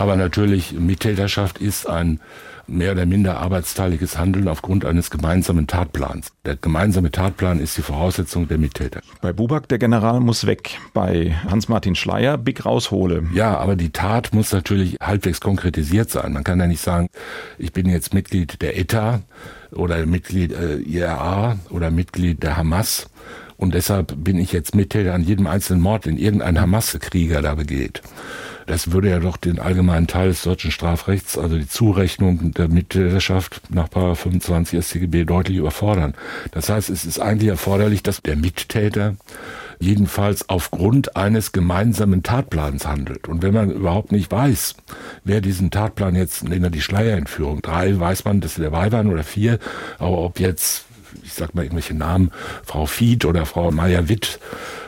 Aber natürlich, Mittäterschaft ist ein mehr oder minder arbeitsteiliges Handeln aufgrund eines gemeinsamen Tatplans. Der gemeinsame Tatplan ist die Voraussetzung der Mittäter. Bei Buback, der General muss weg. Bei Hans-Martin Schleier, Big raushole. Ja, aber die Tat muss natürlich halbwegs konkretisiert sein. Man kann ja nicht sagen, ich bin jetzt Mitglied der ETA oder Mitglied äh, IRA oder Mitglied der Hamas und deshalb bin ich jetzt Mittäter an jedem einzelnen Mord, den irgendein Hamas-Krieger da begeht. Das würde ja doch den allgemeinen Teil des deutschen Strafrechts, also die Zurechnung der Mittäterschaft nach 25 StGB deutlich überfordern. Das heißt, es ist eigentlich erforderlich, dass der Mittäter jedenfalls aufgrund eines gemeinsamen Tatplans handelt. Und wenn man überhaupt nicht weiß, wer diesen Tatplan jetzt, nehmen wir die Schleierentführung, drei weiß man, dass sie dabei waren oder vier, aber ob jetzt ich sag mal irgendwelche Namen, Frau Fied oder Frau Meyer-Witt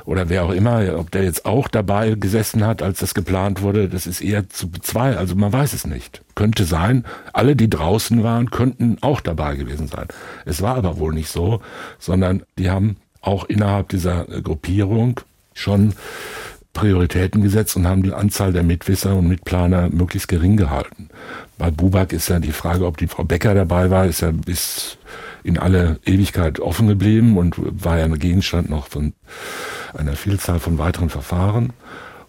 oder wer auch immer, ob der jetzt auch dabei gesessen hat, als das geplant wurde, das ist eher zu bezweifeln. Also man weiß es nicht. Könnte sein, alle, die draußen waren, könnten auch dabei gewesen sein. Es war aber wohl nicht so, sondern die haben auch innerhalb dieser Gruppierung schon Prioritäten gesetzt und haben die Anzahl der Mitwisser und Mitplaner möglichst gering gehalten. Bei Buback ist ja die Frage, ob die Frau Becker dabei war, ist ja bis in alle Ewigkeit offen geblieben und war ja ein Gegenstand noch von einer Vielzahl von weiteren Verfahren.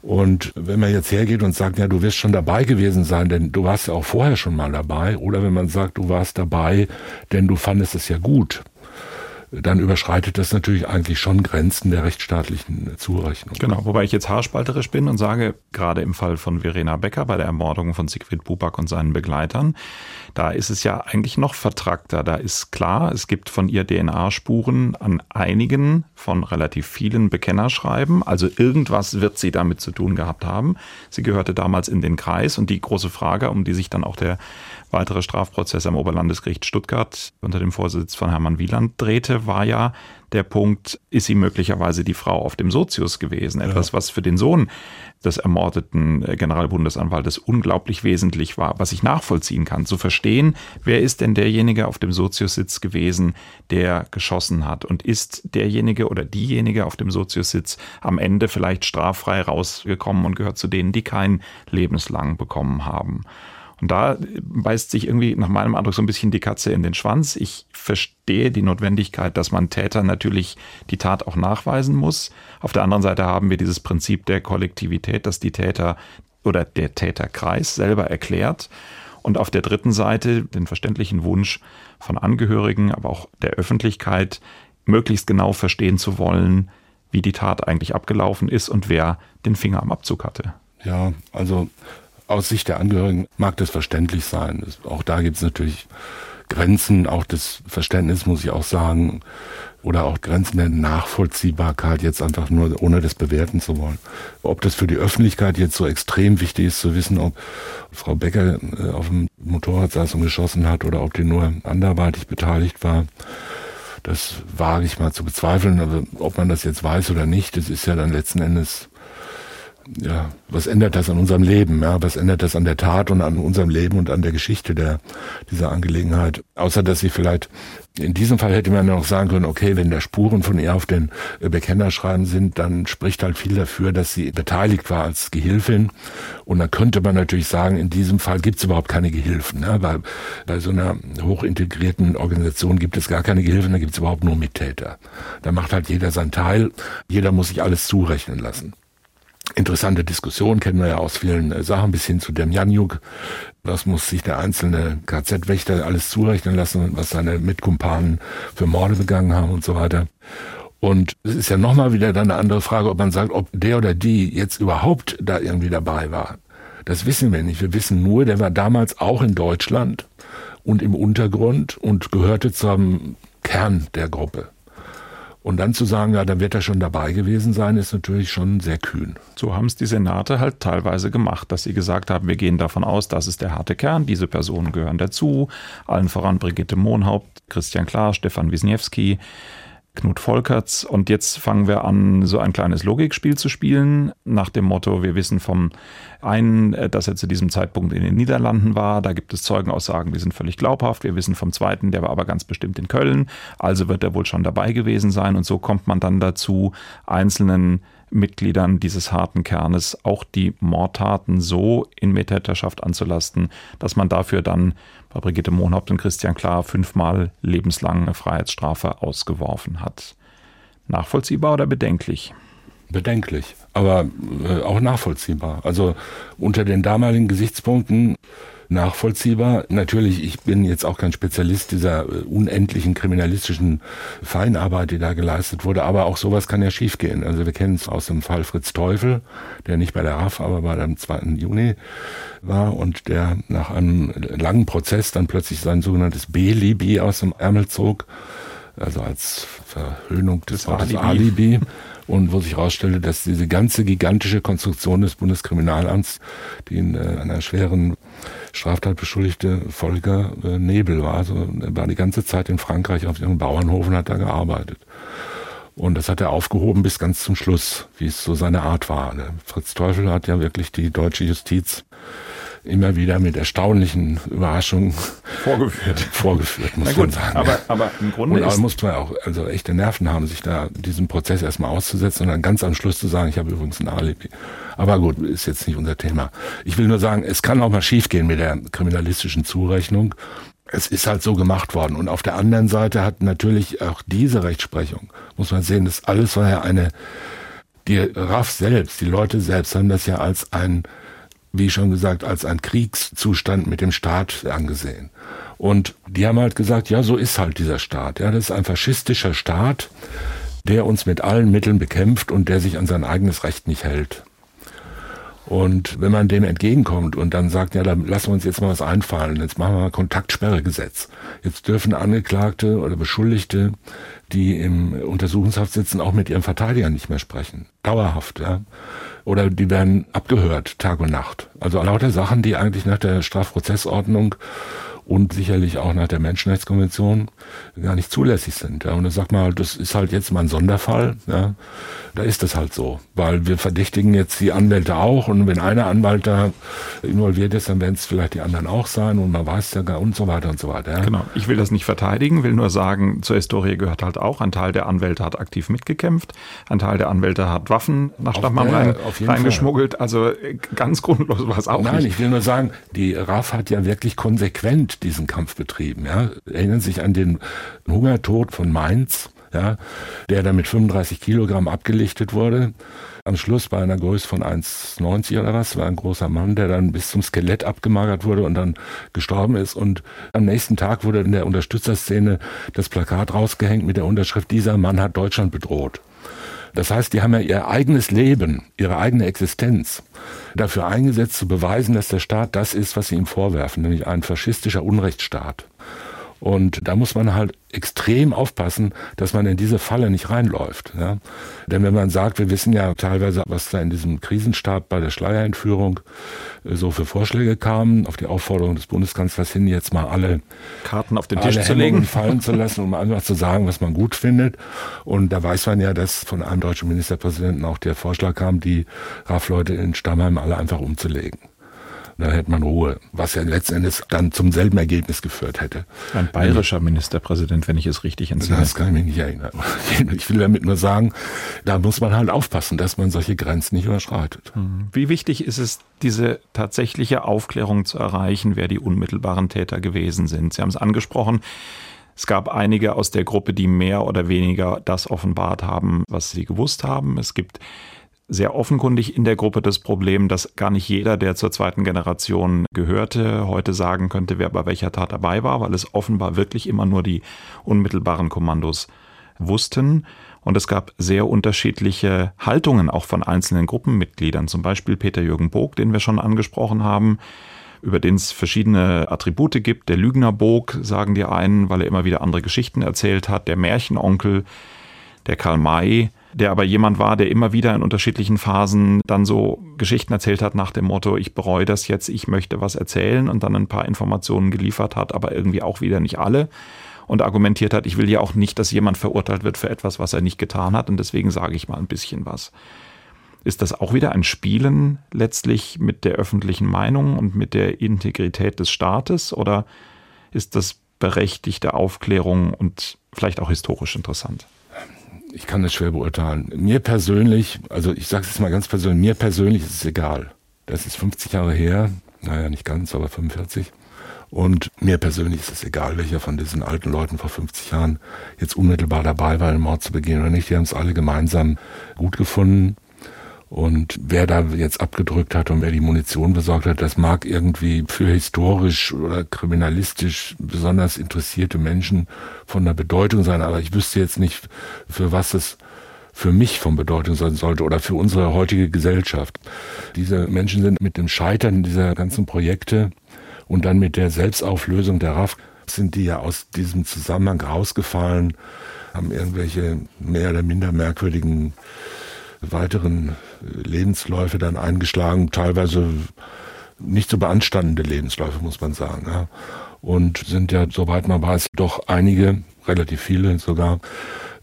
Und wenn man jetzt hergeht und sagt, ja, du wirst schon dabei gewesen sein, denn du warst ja auch vorher schon mal dabei, oder wenn man sagt, du warst dabei, denn du fandest es ja gut, dann überschreitet das natürlich eigentlich schon Grenzen der rechtsstaatlichen Zurechnung. Genau, wobei ich jetzt haarspalterisch bin und sage, gerade im Fall von Verena Becker bei der Ermordung von Siegfried Buback und seinen Begleitern, da ist es ja eigentlich noch vertrackter. Da ist klar, es gibt von ihr DNA-Spuren an einigen von relativ vielen Bekennerschreiben. Also irgendwas wird sie damit zu tun gehabt haben. Sie gehörte damals in den Kreis und die große Frage, um die sich dann auch der weitere Strafprozess am Oberlandesgericht Stuttgart unter dem Vorsitz von Hermann Wieland drehte, war ja der Punkt, ist sie möglicherweise die Frau auf dem Sozius gewesen? Etwas, ja. was für den Sohn des ermordeten äh, Generalbundesanwaltes unglaublich wesentlich war, was ich nachvollziehen kann, zu verstehen, wer ist denn derjenige auf dem Sozius-Sitz gewesen, der geschossen hat und ist derjenige oder diejenige auf dem Sozius-Sitz am Ende vielleicht straffrei rausgekommen und gehört zu denen, die kein lebenslang bekommen haben. Und da beißt sich irgendwie nach meinem Eindruck so ein bisschen die Katze in den Schwanz. Ich verstehe die Notwendigkeit, dass man Täter natürlich die Tat auch nachweisen muss. Auf der anderen Seite haben wir dieses Prinzip der Kollektivität, dass die Täter oder der Täterkreis selber erklärt. Und auf der dritten Seite den verständlichen Wunsch von Angehörigen, aber auch der Öffentlichkeit, möglichst genau verstehen zu wollen, wie die Tat eigentlich abgelaufen ist und wer den Finger am Abzug hatte. Ja, also aus Sicht der Angehörigen mag das verständlich sein. Auch da gibt es natürlich Grenzen, auch das Verständnis muss ich auch sagen, oder auch Grenzen der Nachvollziehbarkeit, jetzt einfach nur, ohne das bewerten zu wollen. Ob das für die Öffentlichkeit jetzt so extrem wichtig ist, zu wissen, ob Frau Becker äh, auf dem Motorrad saß und geschossen hat oder ob die nur anderweitig beteiligt war, das wage ich mal zu bezweifeln. Aber ob man das jetzt weiß oder nicht, das ist ja dann letzten Endes ja, was ändert das an unserem Leben? Ja, was ändert das an der Tat und an unserem Leben und an der Geschichte der, dieser Angelegenheit? Außer, dass sie vielleicht, in diesem Fall hätte man ja noch sagen können, okay, wenn da Spuren von ihr auf den äh, Bekennerschreiben sind, dann spricht halt viel dafür, dass sie beteiligt war als Gehilfin. Und dann könnte man natürlich sagen, in diesem Fall gibt es überhaupt keine Gehilfen, ne? weil bei so einer hochintegrierten Organisation gibt es gar keine Gehilfen, da gibt es überhaupt nur Mittäter. Da macht halt jeder sein Teil, jeder muss sich alles zurechnen lassen interessante Diskussion, kennen wir ja aus vielen äh, Sachen, bis hin zu dem Janjuk. Was muss sich der einzelne KZ-Wächter alles zurechnen lassen, was seine Mitkumpanen für Morde begangen haben und so weiter. Und es ist ja nochmal wieder dann eine andere Frage, ob man sagt, ob der oder die jetzt überhaupt da irgendwie dabei war. Das wissen wir nicht. Wir wissen nur, der war damals auch in Deutschland und im Untergrund und gehörte zum Kern der Gruppe. Und dann zu sagen, ja, dann wird er schon dabei gewesen sein, ist natürlich schon sehr kühn. So haben es die Senate halt teilweise gemacht, dass sie gesagt haben, wir gehen davon aus, das ist der harte Kern, diese Personen gehören dazu, allen voran Brigitte Mohnhaupt, Christian Klar, Stefan Wisniewski, Knut Volkerts. Und jetzt fangen wir an, so ein kleines Logikspiel zu spielen, nach dem Motto, wir wissen vom einen, äh, dass er zu diesem Zeitpunkt in den Niederlanden war. Da gibt es Zeugenaussagen, die sind völlig glaubhaft. Wir wissen vom zweiten, der war aber ganz bestimmt in Köln. Also wird er wohl schon dabei gewesen sein. Und so kommt man dann dazu, einzelnen Mitgliedern dieses harten Kernes auch die Mordtaten so in Mittäterschaft anzulasten, dass man dafür dann bei Brigitte Mohnhaupt und Christian Klar fünfmal lebenslange Freiheitsstrafe ausgeworfen hat. Nachvollziehbar oder bedenklich? Bedenklich, aber äh, auch nachvollziehbar. Also unter den damaligen Gesichtspunkten nachvollziehbar. Natürlich, ich bin jetzt auch kein Spezialist dieser äh, unendlichen kriminalistischen Feinarbeit, die da geleistet wurde, aber auch sowas kann ja schiefgehen. Also wir kennen es aus dem Fall Fritz Teufel, der nicht bei der RAF, aber bei dem 2. Juni war und der nach einem langen Prozess dann plötzlich sein sogenanntes B-Libi aus dem Ärmel zog, also als Verhöhnung des Wortes Alibi. Alibi und wo sich herausstellte, dass diese ganze gigantische Konstruktion des Bundeskriminalamts, die in äh, einer schweren Straftat beschuldigte Volker äh, Nebel war. Also er war die ganze Zeit in Frankreich auf ihrem Bauernhof und hat da gearbeitet. Und das hat er aufgehoben bis ganz zum Schluss, wie es so seine Art war. Der Fritz Teufel hat ja wirklich die deutsche Justiz immer wieder mit erstaunlichen Überraschungen vorgeführt, vorgeführt muss gut, man sagen. Aber, aber im Grunde und aber muss man auch also echte Nerven haben, sich da diesen Prozess erstmal auszusetzen und dann ganz am Schluss zu sagen, ich habe übrigens ein Alibi. Aber gut, ist jetzt nicht unser Thema. Ich will nur sagen, es kann auch mal schiefgehen mit der kriminalistischen Zurechnung. Es ist halt so gemacht worden. Und auf der anderen Seite hat natürlich auch diese Rechtsprechung, muss man sehen, das alles war ja eine, die RAF selbst, die Leute selbst haben das ja als ein wie schon gesagt, als ein Kriegszustand mit dem Staat angesehen. Und die haben halt gesagt, ja, so ist halt dieser Staat. Ja, das ist ein faschistischer Staat, der uns mit allen Mitteln bekämpft und der sich an sein eigenes Recht nicht hält. Und wenn man dem entgegenkommt und dann sagt, ja, dann lassen wir uns jetzt mal was einfallen, jetzt machen wir mal Kontaktsperregesetz. Jetzt dürfen Angeklagte oder Beschuldigte, die im Untersuchungshaft sitzen, auch mit ihren Verteidigern nicht mehr sprechen. Dauerhaft, ja. Oder die werden abgehört, Tag und Nacht. Also lauter Sachen, die eigentlich nach der Strafprozessordnung und sicherlich auch nach der Menschenrechtskonvention gar nicht zulässig sind. Ja. Und dann sagt man halt, das ist halt jetzt mal ein Sonderfall. Ja. Da ist das halt so, weil wir verdächtigen jetzt die Anwälte auch und wenn einer Anwalt da involviert ist, dann werden es vielleicht die anderen auch sein und man weiß ja gar und so weiter und so weiter. Ja. Genau. Ich will das nicht verteidigen, will nur sagen, zur Historie gehört halt auch, ein Teil der Anwälte hat aktiv mitgekämpft, ein Teil der Anwälte hat Waffen nach Stammheim rein, reingeschmuggelt. Also äh, ganz grundlos war es auch Nein, nicht. ich will nur sagen, die RAF hat ja wirklich konsequent diesen Kampf betrieben. Ja. Erinnern sich an den Hungertod von Mainz ja, der dann mit 35 Kilogramm abgelichtet wurde. Am Schluss bei einer Größe von 1,90 oder was, war ein großer Mann, der dann bis zum Skelett abgemagert wurde und dann gestorben ist. Und am nächsten Tag wurde in der Unterstützerszene das Plakat rausgehängt mit der Unterschrift, dieser Mann hat Deutschland bedroht. Das heißt, die haben ja ihr eigenes Leben, ihre eigene Existenz dafür eingesetzt, zu beweisen, dass der Staat das ist, was sie ihm vorwerfen, nämlich ein faschistischer Unrechtsstaat. Und da muss man halt extrem aufpassen, dass man in diese Falle nicht reinläuft. Ja? Denn wenn man sagt, wir wissen ja teilweise, was da in diesem Krisenstab bei der Schleierentführung äh, so für Vorschläge kamen, auf die Aufforderung des Bundeskanzlers hin, jetzt mal alle Karten auf den Tisch zu legen, fallen zu lassen, um einfach zu sagen, was man gut findet. Und da weiß man ja, dass von einem deutschen Ministerpräsidenten auch der Vorschlag kam, die RAF-Leute in Stammheim alle einfach umzulegen dann hätte man Ruhe, was ja letzten Endes dann zum selben Ergebnis geführt hätte. Ein bayerischer Ministerpräsident, wenn ich es richtig entsinne. Das kann ich mich nicht erinnern. Ich will damit nur sagen, da muss man halt aufpassen, dass man solche Grenzen nicht überschreitet. Hm. Wie wichtig ist es, diese tatsächliche Aufklärung zu erreichen, wer die unmittelbaren Täter gewesen sind? Sie haben es angesprochen. Es gab einige aus der Gruppe, die mehr oder weniger das offenbart haben, was sie gewusst haben. Es gibt sehr offenkundig in der Gruppe das Problem, dass gar nicht jeder, der zur zweiten Generation gehörte, heute sagen könnte, wer bei welcher Tat dabei war, weil es offenbar wirklich immer nur die unmittelbaren Kommandos wussten. Und es gab sehr unterschiedliche Haltungen auch von einzelnen Gruppenmitgliedern. Zum Beispiel Peter Jürgen Bog, den wir schon angesprochen haben, über den es verschiedene Attribute gibt. Der Lügnerbog, sagen die einen, weil er immer wieder andere Geschichten erzählt hat. Der Märchenonkel, der Karl May, der aber jemand war, der immer wieder in unterschiedlichen Phasen dann so Geschichten erzählt hat nach dem Motto, ich bereue das jetzt, ich möchte was erzählen und dann ein paar Informationen geliefert hat, aber irgendwie auch wieder nicht alle und argumentiert hat, ich will ja auch nicht, dass jemand verurteilt wird für etwas, was er nicht getan hat und deswegen sage ich mal ein bisschen was. Ist das auch wieder ein Spielen letztlich mit der öffentlichen Meinung und mit der Integrität des Staates oder ist das berechtigte Aufklärung und vielleicht auch historisch interessant? Ich kann das schwer beurteilen. Mir persönlich, also ich sage es mal ganz persönlich, mir persönlich ist es egal. Das ist 50 Jahre her, naja, nicht ganz, aber 45. Und mir persönlich ist es egal, welcher von diesen alten Leuten vor 50 Jahren jetzt unmittelbar dabei war, den Mord zu begehen oder nicht. Die haben es alle gemeinsam gut gefunden. Und wer da jetzt abgedrückt hat und wer die Munition besorgt hat, das mag irgendwie für historisch oder kriminalistisch besonders interessierte Menschen von der Bedeutung sein. Aber ich wüsste jetzt nicht, für was es für mich von Bedeutung sein sollte oder für unsere heutige Gesellschaft. Diese Menschen sind mit dem Scheitern dieser ganzen Projekte und dann mit der Selbstauflösung der RAF sind die ja aus diesem Zusammenhang rausgefallen, haben irgendwelche mehr oder minder merkwürdigen weiteren Lebensläufe dann eingeschlagen, teilweise nicht so beanstandende Lebensläufe, muss man sagen. Ja. Und sind ja, soweit man weiß, doch einige, relativ viele sogar,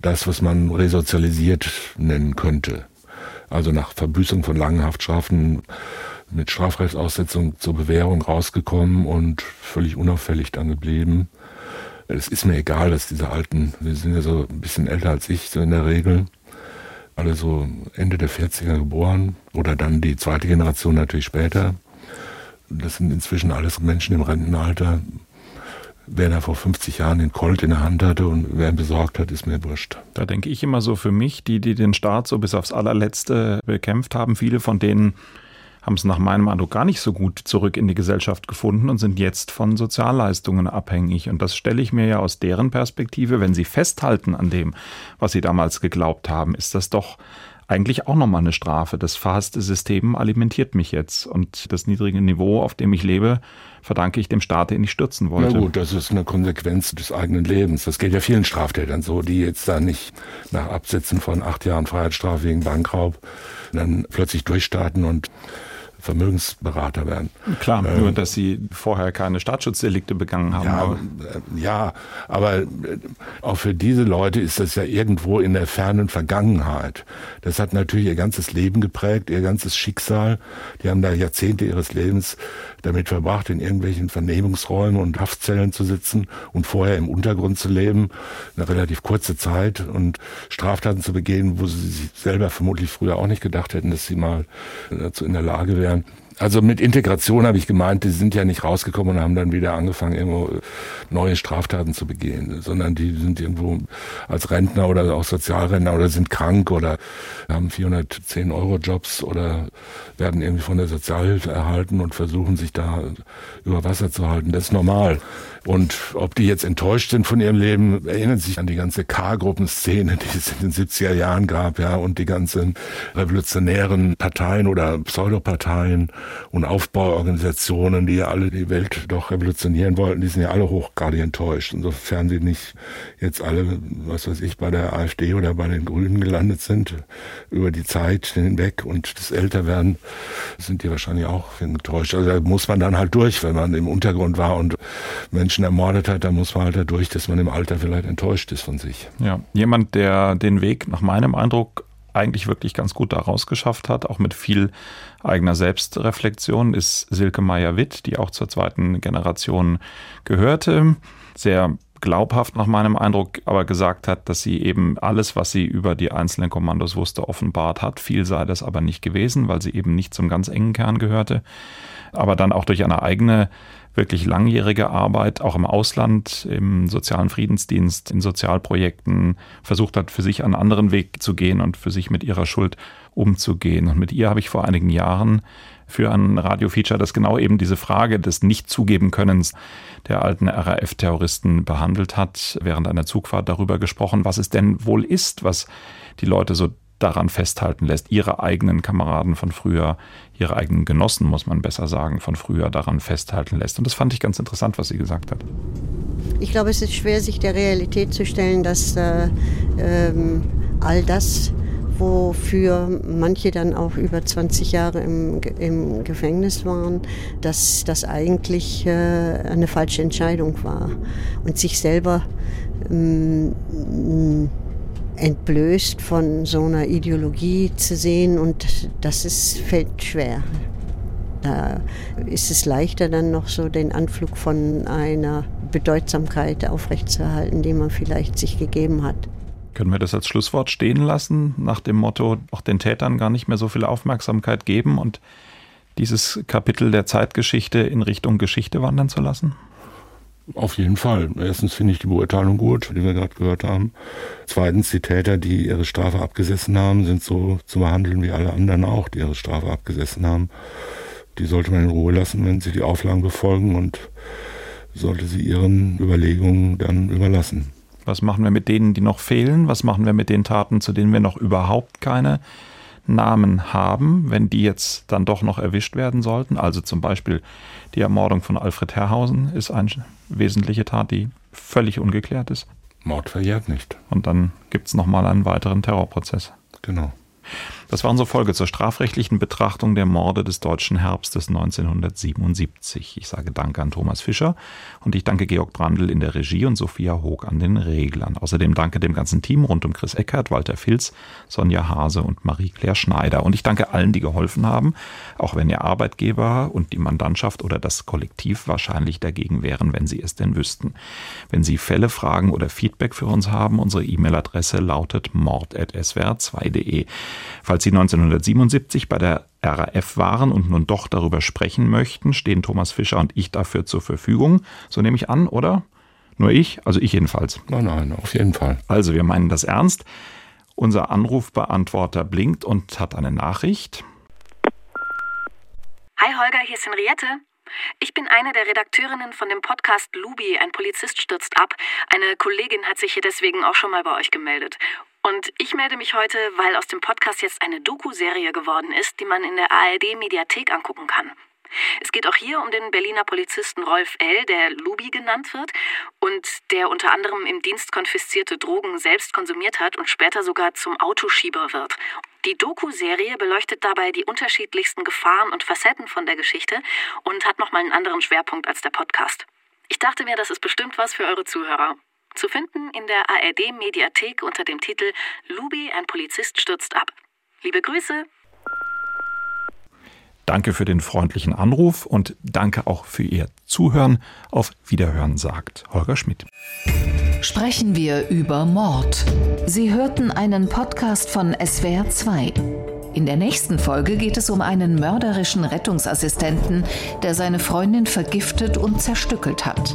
das, was man resozialisiert nennen könnte. Also nach Verbüßung von langen Haftstrafen mit Strafrechtsaussetzung zur Bewährung rausgekommen und völlig unauffällig dann geblieben. Es ist mir egal, dass diese Alten, wir sind ja so ein bisschen älter als ich, so in der Regel, alle so Ende der 40er geboren oder dann die zweite Generation natürlich später. Das sind inzwischen alles Menschen im Rentenalter. Wer da vor 50 Jahren den Colt in der Hand hatte und wer ihn besorgt hat, ist mir wurscht. Da denke ich immer so für mich, die, die den Staat so bis aufs allerletzte bekämpft haben, viele von denen haben es nach meinem Eindruck gar nicht so gut zurück in die Gesellschaft gefunden und sind jetzt von Sozialleistungen abhängig. Und das stelle ich mir ja aus deren Perspektive, wenn sie festhalten an dem, was sie damals geglaubt haben, ist das doch eigentlich auch nochmal eine Strafe. Das verhasste System alimentiert mich jetzt und das niedrige Niveau, auf dem ich lebe, verdanke ich dem Staat, den ich stürzen wollte. Na gut, das ist eine Konsequenz des eigenen Lebens. Das geht ja vielen Straftätern so, die jetzt da nicht nach Absitzen von acht Jahren Freiheitsstrafe wegen Bankraub dann plötzlich durchstarten und Vermögensberater werden. Klar, ähm, nur dass sie vorher keine Staatsschutzdelikte begangen haben. Ja, aber, äh, ja, aber äh, auch für diese Leute ist das ja irgendwo in der fernen Vergangenheit. Das hat natürlich ihr ganzes Leben geprägt, ihr ganzes Schicksal. Die haben da Jahrzehnte ihres Lebens damit verbracht, in irgendwelchen Vernehmungsräumen und Haftzellen zu sitzen und vorher im Untergrund zu leben, eine relativ kurze Zeit und Straftaten zu begehen, wo sie sich selber vermutlich früher auch nicht gedacht hätten, dass sie mal dazu in der Lage wären erklären. Also mit Integration habe ich gemeint, die sind ja nicht rausgekommen und haben dann wieder angefangen, irgendwo neue Straftaten zu begehen, sondern die sind irgendwo als Rentner oder auch Sozialrentner oder sind krank oder haben 410 Euro Jobs oder werden irgendwie von der Sozialhilfe erhalten und versuchen sich da über Wasser zu halten. Das ist normal. Und ob die jetzt enttäuscht sind von ihrem Leben, erinnern sich an die ganze K-Gruppenszene, die es in den 70er Jahren gab, ja, und die ganzen revolutionären Parteien oder Pseudoparteien und Aufbauorganisationen, die ja alle die Welt doch revolutionieren wollten, die sind ja alle hochgradig enttäuscht. Insofern sie nicht jetzt alle, was weiß ich, bei der AfD oder bei den Grünen gelandet sind, über die Zeit hinweg und das Älterwerden, sind die wahrscheinlich auch enttäuscht. Also da muss man dann halt durch, wenn man im Untergrund war und Menschen Menschen ermordet hat, dann muss man halt dadurch, dass man im Alter vielleicht enttäuscht ist von sich. Ja, jemand, der den Weg nach meinem Eindruck eigentlich wirklich ganz gut daraus geschafft hat, auch mit viel eigener Selbstreflexion, ist Silke Meyer-Witt, die auch zur zweiten Generation gehörte. Sehr glaubhaft nach meinem Eindruck aber gesagt hat, dass sie eben alles, was sie über die einzelnen Kommandos wusste, offenbart hat. Viel sei das aber nicht gewesen, weil sie eben nicht zum ganz engen Kern gehörte. Aber dann auch durch eine eigene wirklich langjährige Arbeit, auch im Ausland, im sozialen Friedensdienst, in Sozialprojekten, versucht hat, für sich einen anderen Weg zu gehen und für sich mit ihrer Schuld umzugehen. Und mit ihr habe ich vor einigen Jahren für ein Radiofeature, das genau eben diese Frage des Nicht-Zugeben-Könnens der alten RAF-Terroristen behandelt hat, während einer Zugfahrt darüber gesprochen, was es denn wohl ist, was die Leute so daran festhalten lässt, ihre eigenen Kameraden von früher, ihre eigenen Genossen, muss man besser sagen, von früher daran festhalten lässt. Und das fand ich ganz interessant, was sie gesagt hat. Ich glaube, es ist schwer, sich der Realität zu stellen, dass äh, ähm, all das, wofür manche dann auch über 20 Jahre im, im Gefängnis waren, dass das eigentlich äh, eine falsche Entscheidung war und sich selber ähm, entblößt von so einer Ideologie zu sehen und das ist, fällt schwer. Da ist es leichter dann noch so den Anflug von einer Bedeutsamkeit aufrechtzuerhalten, die man vielleicht sich gegeben hat. Können wir das als Schlusswort stehen lassen, nach dem Motto, auch den Tätern gar nicht mehr so viel Aufmerksamkeit geben und dieses Kapitel der Zeitgeschichte in Richtung Geschichte wandern zu lassen? Auf jeden Fall. Erstens finde ich die Beurteilung gut, die wir gerade gehört haben. Zweitens, die Täter, die ihre Strafe abgesessen haben, sind so zu behandeln wie alle anderen auch, die ihre Strafe abgesessen haben. Die sollte man in Ruhe lassen, wenn sie die Auflagen befolgen und sollte sie ihren Überlegungen dann überlassen. Was machen wir mit denen, die noch fehlen? Was machen wir mit den Taten, zu denen wir noch überhaupt keine Namen haben, wenn die jetzt dann doch noch erwischt werden sollten? Also zum Beispiel die Ermordung von Alfred Herrhausen ist eine wesentliche Tat, die völlig ungeklärt ist. Mord verjährt nicht. Und dann gibt es nochmal einen weiteren Terrorprozess. Genau. Das war unsere Folge zur strafrechtlichen Betrachtung der Morde des deutschen Herbstes 1977. Ich sage Danke an Thomas Fischer und ich danke Georg Brandl in der Regie und Sophia Hoog an den Reglern. Außerdem danke dem ganzen Team rund um Chris Eckert, Walter Filz, Sonja Hase und Marie-Claire Schneider. Und ich danke allen, die geholfen haben, auch wenn ihr Arbeitgeber und die Mandantschaft oder das Kollektiv wahrscheinlich dagegen wären, wenn sie es denn wüssten. Wenn Sie Fälle, Fragen oder Feedback für uns haben, unsere E-Mail-Adresse lautet mord.swr2.de. Falls Sie 1977 bei der RAF waren und nun doch darüber sprechen möchten, stehen Thomas Fischer und ich dafür zur Verfügung. So nehme ich an, oder? Nur ich? Also ich jedenfalls. Nein, nein, auf jeden Fall. Also wir meinen das ernst. Unser Anrufbeantworter blinkt und hat eine Nachricht. hier ist Henriette. Ich bin eine der Redakteurinnen von dem Podcast Lubi, ein Polizist stürzt ab. Eine Kollegin hat sich hier deswegen auch schon mal bei euch gemeldet. Und ich melde mich heute, weil aus dem Podcast jetzt eine Doku-Serie geworden ist, die man in der ARD-Mediathek angucken kann. Es geht auch hier um den Berliner Polizisten Rolf L., der Lubi genannt wird und der unter anderem im Dienst konfiszierte Drogen selbst konsumiert hat und später sogar zum Autoschieber wird. Die Doku-Serie beleuchtet dabei die unterschiedlichsten Gefahren und Facetten von der Geschichte und hat nochmal einen anderen Schwerpunkt als der Podcast. Ich dachte mir, das ist bestimmt was für eure Zuhörer. Zu finden in der ARD-Mediathek unter dem Titel Lubi, ein Polizist stürzt ab. Liebe Grüße! Danke für den freundlichen Anruf und danke auch für Ihr Zuhören. Auf Wiederhören sagt Holger Schmidt. Sprechen wir über Mord. Sie hörten einen Podcast von SWR2. In der nächsten Folge geht es um einen mörderischen Rettungsassistenten, der seine Freundin vergiftet und zerstückelt hat.